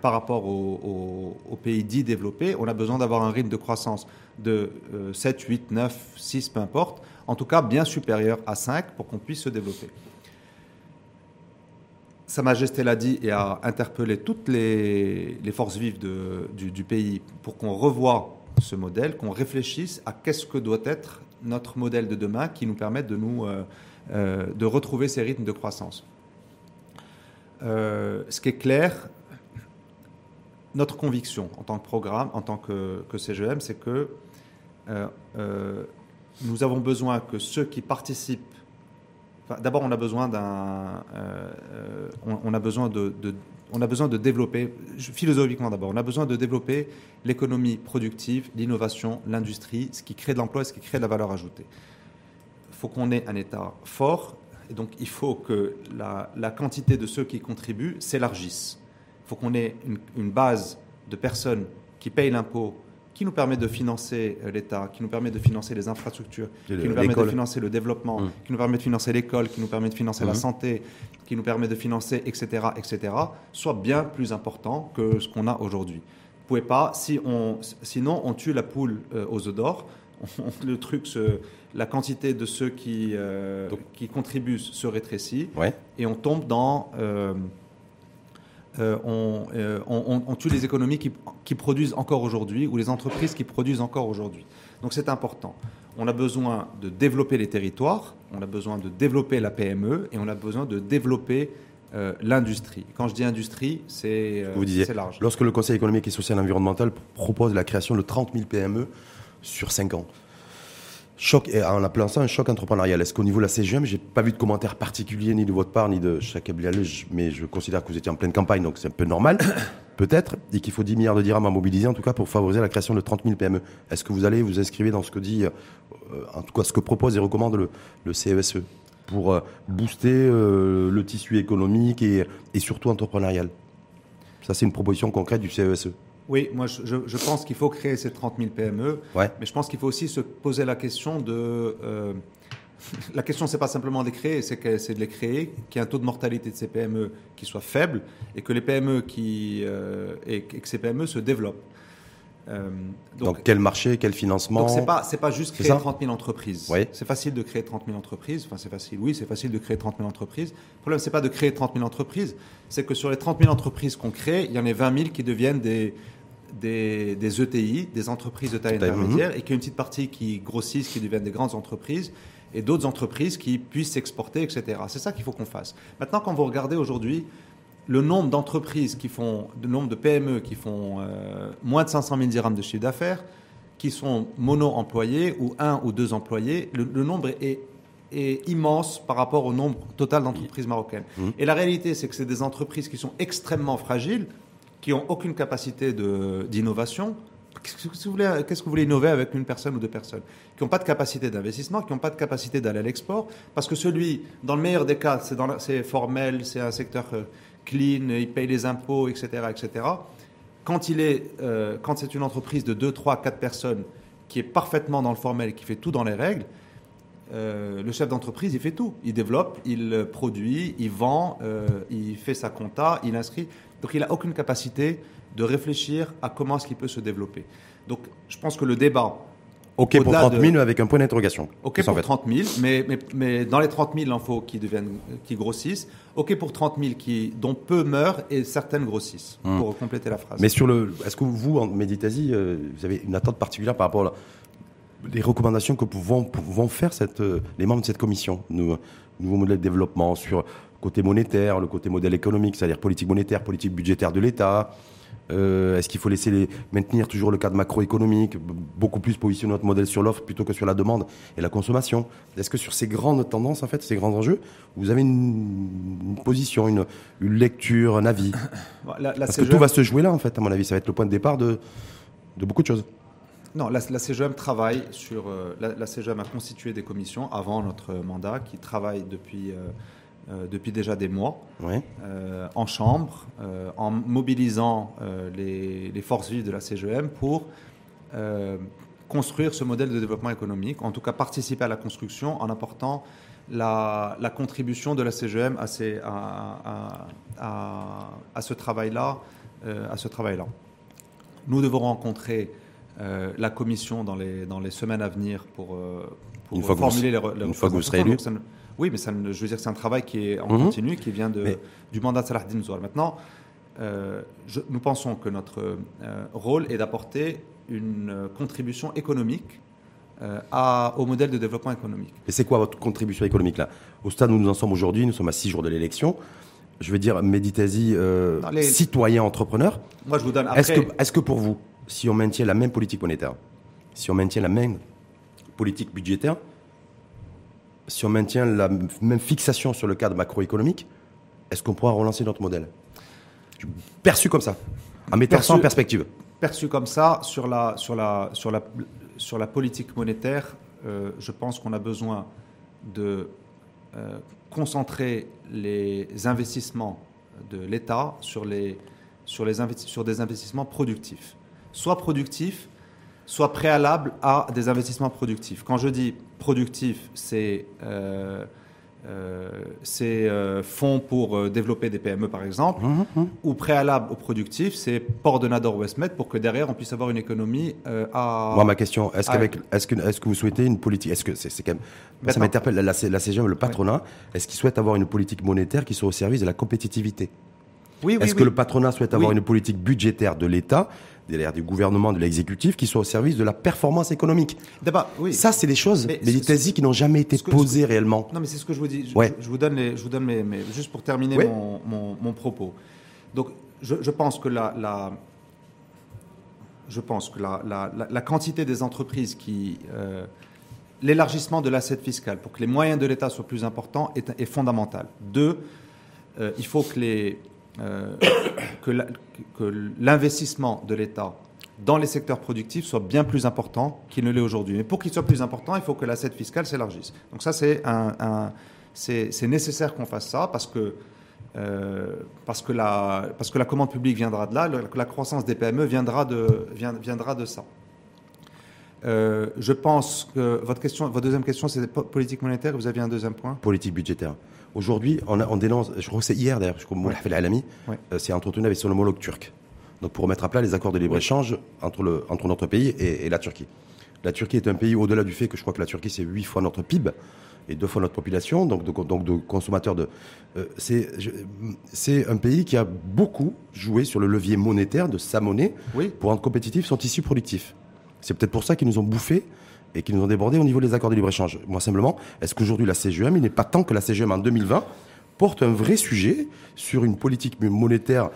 par rapport aux, pays dits développés, on a besoin d'avoir un rythme de croissance de 7, 8, 9, 6, peu importe, en tout cas bien supérieur à 5 pour qu'on puisse se développer. Sa Majesté l'a dit et a interpellé toutes les, forces vives du, pays pour qu'on revoie ce modèle, qu'on réfléchisse à qu'est-ce que doit être notre modèle de demain qui nous permette de, nous, euh, euh, de retrouver ces rythmes de croissance. Euh, ce qui est clair, notre conviction en tant que programme, en tant que, que CGM, c'est que euh, euh, nous avons besoin que ceux qui participent. D'abord, on a besoin d'un. Euh, on, a besoin de, on a besoin de développer, philosophiquement d'abord, on a besoin de développer l'économie productive, l'innovation, l'industrie, ce qui crée de l'emploi, ce qui crée de la valeur ajoutée. Il faut qu'on ait un État fort, et donc il faut que la, la quantité de ceux qui contribuent s'élargisse. Il faut qu'on ait une, une, base de personnes qui payent l'impôt qui nous permet de financer euh, l'État, qui nous permet de financer les infrastructures, qui nous permet de financer le développement, mmh. qui nous permet de financer l'école, qui nous permet de financer la mmh. santé, qui nous permet de financer, etc., etc., soit bien plus important que ce qu'on a aujourd'hui. Vous pouvez pas, si on, sinon on tue la poule euh, aux œufs d'or. Le truc, la quantité de ceux qui, euh, qui contribuent se rétrécit et on tombe dans euh, euh, on, tue les économies qui, produisent encore aujourd'hui ou les entreprises qui produisent encore aujourd'hui. Donc c'est important. On a besoin de développer les territoires, on a besoin de développer la PME et on a besoin de développer euh, l'industrie. Quand je dis industrie, c'est euh, large. Lorsque le Conseil économique et social et environnemental propose la création de 30 000 PME sur 5 ans, choc, en appelant ça un choc entrepreneurial. Est-ce qu'au niveau de la CGM, j'ai pas vu de commentaires particuliers ni de votre part ni de chaque mais je considère que vous étiez en pleine campagne, donc c'est un peu normal, peut-être, et qu'il faut 10 milliards de dirhams à mobiliser, en tout cas, pour favoriser la création de 30 000 PME. Est-ce que vous allez vous inscrire dans ce que dit, euh, en tout cas, ce que propose et recommande le, CESE e pour euh, booster euh, le tissu économique et, et surtout entrepreneurial? Ça, c'est une proposition concrète du CESE. Oui, moi je, pense qu'il faut créer ces 30 000 PME, mais je pense qu'il faut aussi se poser la question de... Euh, la question, c'est pas simplement de les créer, c'est de les créer, qu'il y ait un taux de mortalité de ces PME qui soit faible et que les PME qui euh, et, que ces PME se développent. Euh, donc, quel marché, quel financement Donc c'est pas c'est pas juste créer 30 000 entreprises. C'est facile de créer 30 000 entreprises. Enfin c'est facile. Oui, c'est facile de créer 30 000 entreprises. Le problème c'est pas de créer 30 000 entreprises, c'est que sur les 30 000 entreprises qu'on crée, il y en a 20 000 qui deviennent des des, ETI, des entreprises de taille intermédiaire, et qu'il y a une petite partie qui grossissent, qui deviennent des grandes entreprises, et d'autres entreprises qui puissent s'exporter, etc. C'est ça qu'il faut qu'on fasse. Maintenant, quand vous regardez aujourd'hui le nombre d'entreprises qui font, le nombre de PME qui font euh, moins de 500 000 dirhams de chiffre d'affaires, qui sont mono-employés ou un ou deux employés, le, nombre est, immense par rapport au nombre total d'entreprises marocaines. Mmh. Et la réalité, c'est que c'est des entreprises qui sont extrêmement fragiles, qui n'ont aucune capacité d'innovation. Qu'est-ce que, vous voulez, innover avec une personne ou deux personnes? Qui n'ont pas de capacité d'investissement, qui n'ont pas de capacité d'aller à l'export, parce que celui, dans le meilleur des cas, c'est, formel, c'est un secteur euh, clean, il paye les impôts, etc., etc. Quand, il euh, c'est une entreprise de 2, 3, 4 personnes qui est parfaitement dans le formel, qui fait tout dans les règles, euh, le chef d'entreprise, il fait tout. Il développe, il produit, il vend, il fait sa compta, il inscrit. Donc il n'a aucune capacité de réfléchir à comment est-ce qu'il peut se développer. Donc je pense que le débat... OK pour 30 000 avec un point d'interrogation. OK pour 30 000, mais, mais, mais, dans les 30 000, il en faut qui, deviennent, qui grossissent. OK pour 30 000 qui, dont peu meurent et certaines grossissent, hmm. pour compléter la phrase. Mais sur le... Est-ce que vous, en Méditasie, euh, vous avez une attente particulière par rapport aux recommandations que vont, vont faire cette, euh, les membres de cette commission, nous, nouveau modèle de développement sur côté monétaire, le côté modèle économique, c'est-à-dire politique monétaire, politique budgétaire de l'État. Euh, est-ce qu'il faut laisser les, maintenir toujours le cadre macroéconomique, beaucoup plus positionner notre modèle sur l'offre plutôt que sur la demande et la consommation? Est-ce que sur ces grandes tendances, en fait, ces grands enjeux, vous avez une, position, une, lecture, un avis? Parce que tout va se jouer là, en fait, à mon avis. Ça va être le point de départ de, de beaucoup de choses. Non, la, CGM travaille sur. Euh, la, CGM a constitué des commissions avant notre mandat qui travaillent depuis. Euh, euh, depuis déjà des mois euh, en chambre, euh, en mobilisant les, forces vives de la CGM pour construire ce modèle de développement économique, en tout cas participer à la construction en apportant la, contribution de la CGM à, à, ce travail-là. à ce travail-là. Nous devons rencontrer la commission dans les, dans les semaines à venir pour, formuler les, les, Une fois que vous serez élu oui, mais ça, je veux dire que c'est un travail qui est en mhm. continu, qui vient de, du mandat de Salah Zouar. Maintenant, euh, nous pensons que notre euh, rôle est d'apporter une euh, contribution économique à, au modèle de développement économique. Et c'est quoi votre contribution économique là? Au stade où nous en sommes aujourd'hui, nous sommes à six jours de l'élection. Je veux dire, Méditasie, citoyen entrepreneur. Moi, je vous donne. Est-ce que, est que pour vous, si on maintient la même politique monétaire, si on maintient la même politique budgétaire, si on maintient la même fixation sur le cadre macroéconomique, est-ce qu'on pourra relancer notre modèle? Perçu comme ça, en mettant ça en perspective. Perçu comme ça, sur la, sur la, sur la, sur la politique monétaire, euh, je pense qu'on a besoin de euh, concentrer les investissements de l'État sur, les, sur, les sur des investissements productifs. Soit productifs, soit préalable à des investissements productifs. Quand je dis productif, c'est euh, euh, euh fonds pour développer des PME par exemple, mmh, mmh. ou préalable au productif, c'est port de Nador Westmed pour que derrière on puisse avoir une économie à. Moi, ma question, est-ce, qu'avec, est-ce, que, est-ce que vous souhaitez une politique Est-ce que c'est, c'est quand même. ça m'interpelle, la, la, CGM, le patronat, est-ce qu'il souhaite avoir une politique monétaire qui soit au service de la compétitivité? Oui, oui, Est-ce que le patronat souhaite avoir une politique budgétaire de l'État? Derrière des gouvernements, de l'exécutif, qui soient au service de la performance économique. D'abord, oui. Ça, c'est des choses, Mais mais des thèses qui n'ont jamais été que- posées réellement. Non, mais c'est ce que je vous dis. Je, Ouais. je vous donne les, je vous donne mes, mes- juste pour terminer mon, mon- mon propos. Donc, je, je pense que la, la- je pense que la, la- quantité des entreprises qui, euh, l'élargissement de l'assiette fiscale pour que les moyens de l'État soient plus importants est, est fondamental. Deux, euh, il faut que les, euh, que la- l'investissement de l'État dans les secteurs productifs soit bien plus important qu'il ne l'est aujourd'hui. Mais pour qu'il soit plus important, il faut que l'assiette fiscale s'élargisse. Donc ça, c'est nécessaire qu'on fasse ça parce que euh, parce que la parce que la commande publique viendra de là, le- la croissance des PME viendra de viendra de ça. Euh, je pense que votre question, votre deuxième question, c'est po- politique monétaire. Vous aviez un deuxième point? politique budgétaire. Aujourd'hui, on, dénonce, je crois que c'est hier d'ailleurs, je crois que Hafel Alami Ouais. euh, s'est entretenu avec son homologue turc. Donc pour remettre à plat les accords de libre-échange entre, le, entre notre pays et, et la Turquie. La Turquie est un pays, au-delà du fait que je crois que la Turquie c'est 8 fois notre PIB et deux fois notre population, donc de, donc de consommateurs de. euh, c'est un pays qui a beaucoup joué sur le levier monétaire de sa monnaie Oui. pour rendre compétitif son tissu productif. C'est peut-être pour ça qu'ils nous ont bouffé et qu'ils nous ont débordé au niveau des accords de libre-échange. Moi, simplement, est-ce qu'aujourd'hui, la CGM, il n'est pas temps que la CGM en 2020 porte un vrai sujet sur une politique monétaire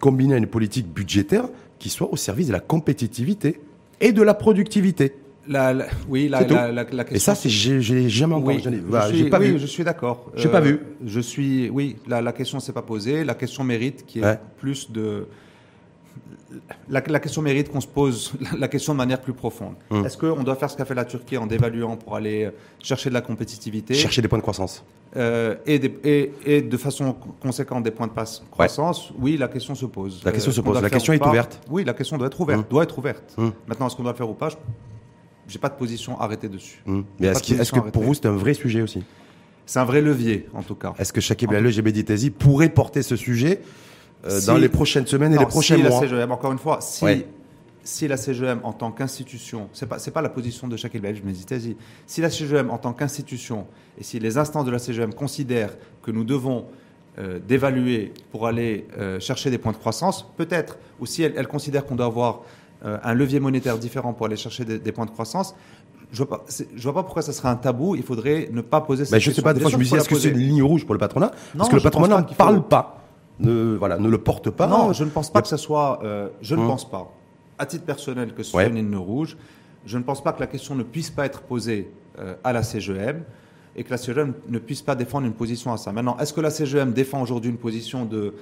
combinée à une politique budgétaire qui soit au service de la compétitivité et de la productivité? La- la- oui, la, la Et question. ça, c'est j'ai jamais entendu. Oui, j'en ai- je suis, pas oui, vu. je suis d'accord. J'ai pas vu. Je suis, oui, la, la question s'est pas posée. La question mérite qui est Ouais. plus de. La, la question mérite qu'on se pose la question de manière plus profonde. Hum. Est-ce qu'on doit faire ce qu'a fait la Turquie en dévaluant pour aller chercher de la compétitivité Chercher des points de croissance. euh, et, des- et- et de façon conséquente des points de passe croissance? Oui, la question se pose. La question se qu'on pose. La question est pas? ouverte. Oui, la question doit être ouverte. Hum. Doit être ouverte. Hum. Maintenant, est-ce qu'on doit le faire ou pas? Je n'ai pas de position arrêtée dessus. Mais est-ce que, pour vous, c'est un vrai sujet aussi? C'est un vrai levier, en tout cas. Est-ce que Shakib El Gebeditezi pourrait porter ce sujet euh, Si- dans les prochaines semaines et les prochains si mois la CGM, encore une fois, si, Ouais. si la CGM en tant qu'institution, c'est pas pas la position de chaque Belge, mais dis si la CGM en tant qu'institution et si les instances de la CGM considèrent que nous devons euh, d'évaluer pour aller euh, chercher des points de croissance, peut-être, ou si elles, elles considèrent qu'on doit avoir un levier monétaire différent pour aller chercher des, des points de croissance, je vois pas, je vois pas pourquoi ça serait un tabou. Il faudrait ne pas poser cette Ben, je sais question. pas, des fois, je me faut est-ce que c'est une ligne rouge pour le patronat? Non, Parce que le patronat pas ne qu'il faut- parle pas, ne, voilà, ne le porte pas. Non, je ne pense pas que ça soit. euh, je ne Hum. pense pas, à titre personnel, que ce Ouais. soit une ligne rouge. Je ne pense pas que la question ne puisse pas être posée euh, à la CGM et que la CGM ne puisse pas défendre une position à ça. Maintenant, est-ce que la CGM défend aujourd'hui une position de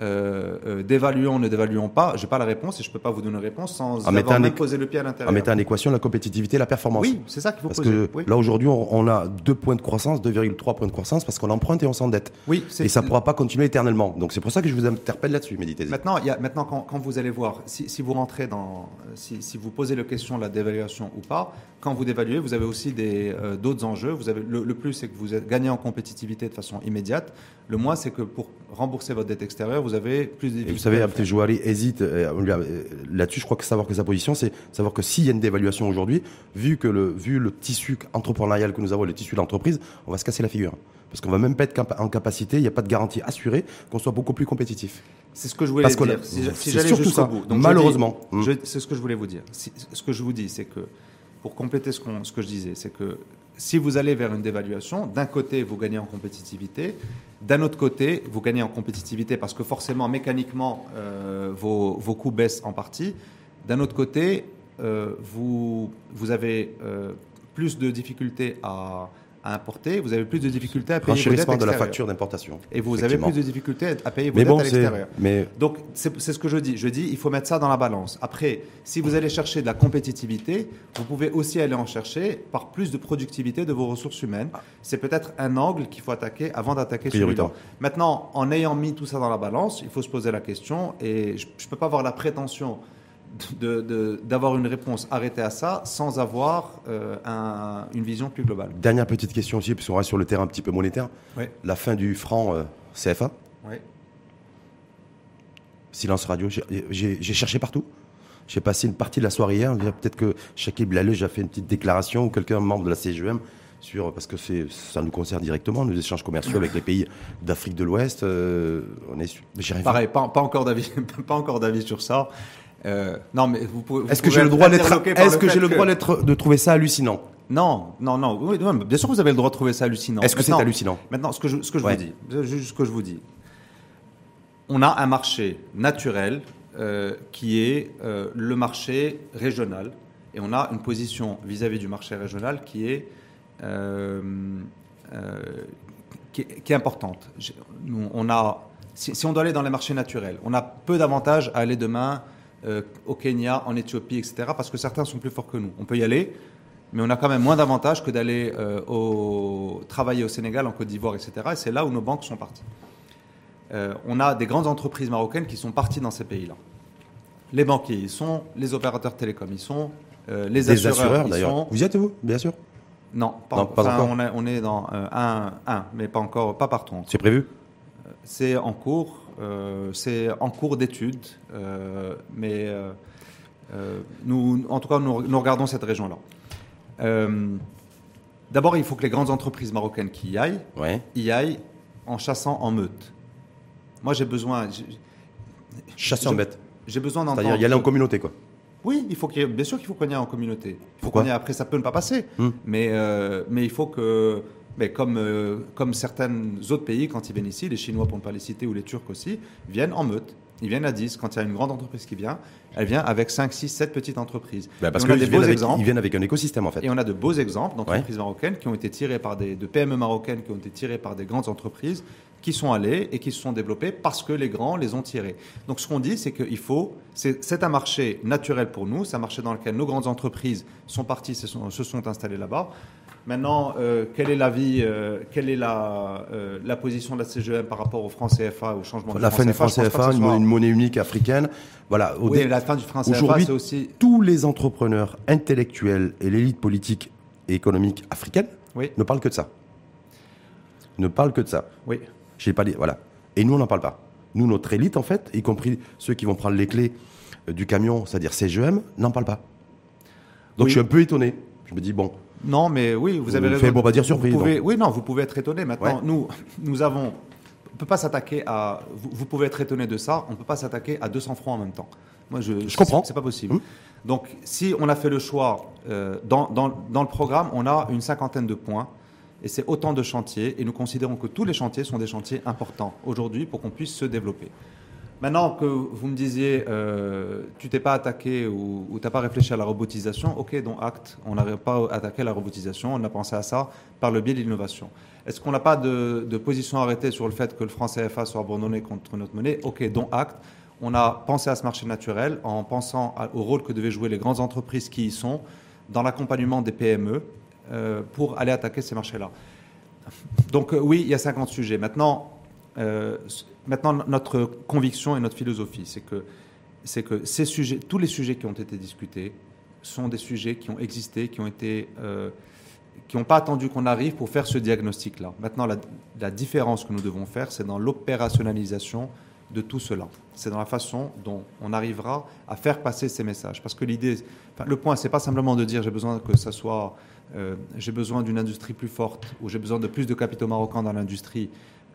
euh, euh, d'évaluons, ne dévaluons pas Je n'ai pas la réponse et je ne peux pas vous donner une réponse sans En avoir même posé le pied à En l'intérieur. mettant en équation la compétitivité et la performance. Oui, c'est ça qu'il faut Parce poser. que oui, là, aujourd'hui, on, on a deux points de croissance, 2,3 points de croissance, parce qu'on emprunte et on s'endette. oui Et ça ne pourra pas continuer éternellement. Donc c'est pour ça que je vous interpelle là-dessus, Méditez. Maintenant, y a, maintenant quand, quand vous allez voir, si, si vous rentrez dans, si, si vous posez la question de la dévaluation ou pas, quand vous dévaluez, vous avez aussi euh, d'autres enjeux. Vous avez, le, le plus, c'est que vous gagnez en compétitivité de façon immédiate. Le moins, c'est que pour rembourser votre dette extérieure, vous avez plus de Et difficultés. vous savez, à le Abdel Jouari hésite euh, euh, là-dessus. Je crois que savoir que sa position, c'est savoir que s'il y a une dévaluation aujourd'hui, vu que le, vu le tissu entrepreneurial que nous avons, le tissu d'entreprise, on va se casser la figure. Parce qu'on va même pas être en capacité, il n'y a pas de garantie assurée qu'on soit beaucoup plus compétitif. C'est ce que je voulais Parce dire. Si, si j'allais jusqu'au ça, bout. malheureusement. Mm. je- c'est ce que je voulais vous dire. Si- ce que je vous dis, c'est que, pour compléter ce, que je disais, c'est que si vous allez vers une dévaluation, d'un côté, vous gagnez en compétitivité, d'un autre côté, vous gagnez en compétitivité parce que forcément, mécaniquement, euh, vos, coûts baissent en partie. D'un autre côté, euh, vous, vous avez euh, plus de difficultés à, à importer, vous avez plus de difficultés à payer vos dettes de la facture d'importation. Et vous avez plus de difficultés à payer vos Mais dettes bon, à l'extérieur. Mais Donc, c'est ce que je dis. Je dis, il faut mettre ça dans la balance. Après, si vous allez chercher de la compétitivité, vous pouvez aussi aller en chercher par plus de productivité de vos ressources humaines. C'est peut-être un angle qu'il faut attaquer avant d'attaquer celui-là. Maintenant, en ayant mis tout ça dans la balance, il faut se poser la question, et je ne peux pas avoir la prétention d'avoir une réponse arrêtée à ça sans avoir euh, un- une vision plus globale. dernière petite question aussi, puisqu'on reste sur le terrain un petit peu monétaire. Oui. La fin du franc euh, CFA, Oui. silence radio. J'ai- cherché partout. J'ai passé une partie de la soirée hier. Peut-être que Shakib Blalej a fait une petite déclaration ou quelqu'un membre de la CGM sur parce que ça nous concerne directement nos échanges commerciaux avec les pays d'Afrique de l'Ouest. euh, on est. Pareil, pas, pas encore d'avis, pas encore d'avis sur ça. Euh, non, mais vous pouvez. Est-ce que j'ai le droit d'être Est-ce que j'ai le droit d'être de trouver ça hallucinant Non, non, non. Oui, bien sûr, vous avez le droit de trouver ça hallucinant. Est-ce que c'est hallucinant Maintenant, ce que je, ce que je vous dis, juste ce que je vous dis, on a un marché naturel euh, qui est euh, le marché régional, et on a une position vis-à-vis du marché régional qui est qui, est, importante. on a, si, si, on doit aller dans les marchés naturels, on a peu d'avantages à aller demain au Kenya, en Éthiopie, etc., parce que certains sont plus forts que nous. On peut y aller, mais on a quand même moins d'avantages que d'aller au, travailler au Sénégal, en Côte d'Ivoire, etc., et c'est là où nos banques sont parties. Euh, on a des grandes entreprises marocaines qui sont parties dans ces pays-là. Les banquiers y sont, les opérateurs télécoms y sont, euh, les assureurs, sont. Vous y êtes vous, bien sûr? Non, pas, encore. On est, dans euh, un, un, mais pas encore, pas partout. C'est prévu? C'est en cours, c'est en cours d'étude, mais nous, en tout cas, nous, regardons cette région-là. D'abord, il faut que les grandes entreprises marocaines qui y aillent, y aillent en chassant en meute. Moi, j'ai besoin. Chasser en bête. J'ai besoin d'entendre. C'est-à-dire y aller en communauté, quoi. Oui, il faut bien sûr qu'il faut qu'on y aille en communauté. Pourquoi Après, ça peut ne pas passer. Hmm. Mais, euh, mais il faut que. Mais comme, euh, comme certains autres pays, quand ils viennent ici, les Chinois pour ne pas les citer, ou les Turcs aussi, viennent en meute. Ils viennent à 10. Quand il y a une grande entreprise qui vient, elle vient avec 5, 6, 7 petites entreprises. Bah parce qu'ils viennent, viennent avec un écosystème, en fait. Et on a de beaux exemples d'entreprises marocaines qui ont été tirées par des, de PME marocaines qui ont été tirées par des grandes entreprises qui sont allés et qui se sont développés parce que les grands les ont tirés. Donc ce qu'on dit, c'est qu'il faut, c'est un marché naturel pour nous, c'est un marché dans lequel nos grandes entreprises sont parties, se sont, se sont installées là-bas. Maintenant, euh, quelle est l'avis, euh, quelle est la, euh, la position de la CGM par rapport au franc CFA, au changement la fin du franc CFA, une, monnaie unique africaine. Voilà. oui, la fin du franc CFA, c'est aussi. Tous les entrepreneurs intellectuels et l'élite politique et économique africaine ne parlent que de ça. Ne parlent que de ça. Oui pas voilà. Et nous, on n'en parle pas. Nous, notre élite, en fait, y compris ceux qui vont prendre les clés euh, du camion, c'est-à-dire CGM, n'en parlent pas. Donc je suis un peu étonné. Je me dis, bon. Non, mais oui, vous avez raison. bon, pas dire surprise. oui, non, vous pouvez être étonné. Maintenant, nous, nous avons. On peut pas s'attaquer à. Vous, pouvez être étonné de ça. On ne peut pas s'attaquer à 200 francs en même temps. Moi, je, je comprends. C'est pas possible. Hum. Donc, si on a fait le choix euh, dans, dans, dans, le programme, on a une cinquantaine de points. Et c'est autant de chantiers, et nous considérons que tous les chantiers sont des chantiers importants aujourd'hui pour qu'on puisse se développer. Maintenant que vous me disiez, euh, tu t'es pas attaqué ou, tu n'as pas réfléchi à la robotisation, ok, donc acte, on n'arrive pas attaqué la robotisation, on a pensé à ça par le biais de l'innovation. Est-ce qu'on n'a pas de, position arrêtée sur le fait que le franc CFA soit abandonné contre notre monnaie? Ok, donc acte. On a pensé à ce marché naturel en pensant au rôle que devaient jouer les grandes entreprises qui y sont dans l'accompagnement des PME, pour aller attaquer ces marchés-là. Donc euh, oui, il y a 50 sujets. Maintenant, euh, maintenant notre conviction et notre philosophie, c'est que, c'est que ces sujets, tous les sujets qui ont été discutés sont des sujets qui ont existé, qui ont été... qui n'ont pas attendu qu'on arrive pour faire ce diagnostic-là. Maintenant, la, différence que nous devons faire, c'est dans l'opérationnalisation de tout cela. C'est dans la façon dont on arrivera à faire passer ces messages. Parce que l'idée, enfin, le point, c'est pas simplement de dire j'ai besoin que ça soit euh, j'ai besoin d'une industrie plus forte ou j'ai besoin de plus de capitaux marocains dans l'industrie,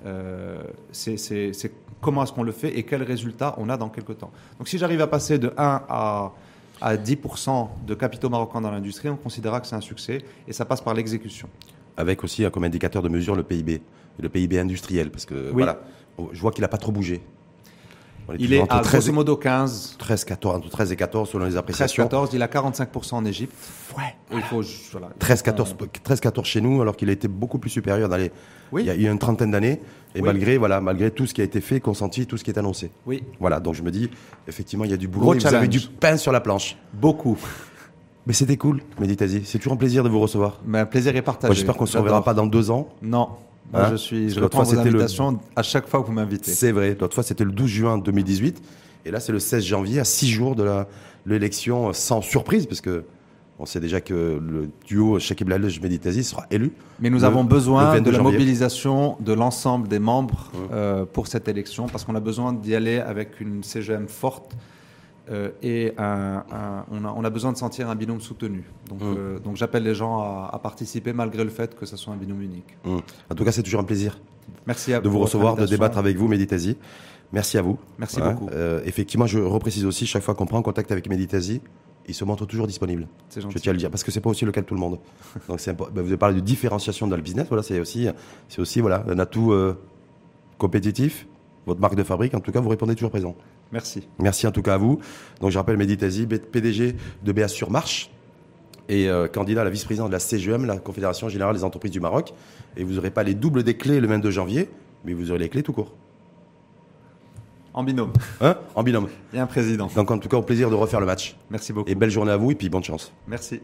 euh, c'est comment est-ce qu'on le fait et quels résultats on a dans quelques temps. Donc si j'arrive à passer de 1 à, à 10% de capitaux marocains dans l'industrie, on considérera que c'est un succès et ça passe par l'exécution. Avec aussi comme indicateur de mesure le PIB, le PIB industriel, parce que voilà, je vois qu'il n'a pas trop bougé. Il est à 13 grosso modo 15. 13, 14, entre 13 et 14 selon les appréciations. 13, 14, il a 45% en Égypte. Ouais. Il faut, voilà, 13, 14, 13, 14 chez nous, alors qu'il a été beaucoup plus supérieur dans les, oui. il, y a, une trentaine d'années. Et malgré, voilà, malgré tout ce qui a été fait, consenti, tout ce qui est annoncé. Oui. Voilà, donc je me dis, effectivement, il y a du boulot. vous avez du pain sur la planche. Beaucoup. Mais c'était cool, Méditasie. C'est toujours un plaisir de vous recevoir. Mais un plaisir est partagé. J'espère qu'on ne se reverra pas dans deux ans. Non. Hein je suis, je reprends vos invitations à chaque fois que vous m'invitez. C'est vrai. L'autre fois, c'était le 12 juin 2018. Et là, c'est le 16 janvier, à six jours de l'élection, sans surprise, parce que on sait déjà que le duo Shakib Lalej Meditazi sera élu. Mais nous avons besoin de la mobilisation de l'ensemble des membres mmh. euh, pour cette élection, parce qu'on a besoin d'y aller avec une CGM forte euh, et on, a, besoin de sentir un binôme soutenu. Donc, mmh. euh, donc j'appelle les gens à, participer malgré le fait que ce soit un binôme unique. Mmh. En tout cas, c'est toujours un plaisir. Merci à de vous recevoir, de débattre avec vous, Méditazi. Merci à vous. Merci Ouais. beaucoup. Euh, effectivement, je reprécise aussi, chaque fois qu'on prend contact avec Meditazi, il se montre toujours disponible. Je tiens à le dire, parce que c'est pas aussi le cas de tout le monde. Donc c'est bah, vous avez parlé de différenciation dans le business, voilà, c'est aussi, c'est aussi voilà, un atout compétitif. Votre marque de fabrique, en tout cas, vous répondez toujours présent. Merci. Merci en tout cas à vous. Donc je rappelle Meditazi, B- PDG de BA sur Marche et euh, candidat à la vice-présidente de la CGM, la Confédération Générale des Entreprises du Maroc. Et vous n'aurez pas les doubles des clés le 22 janvier, mais vous aurez les clés tout court. En binôme. Hein? En binôme. Et un président. Donc en tout cas, au plaisir de refaire le match. Merci beaucoup. Et belle journée à vous et puis bonne chance. Merci.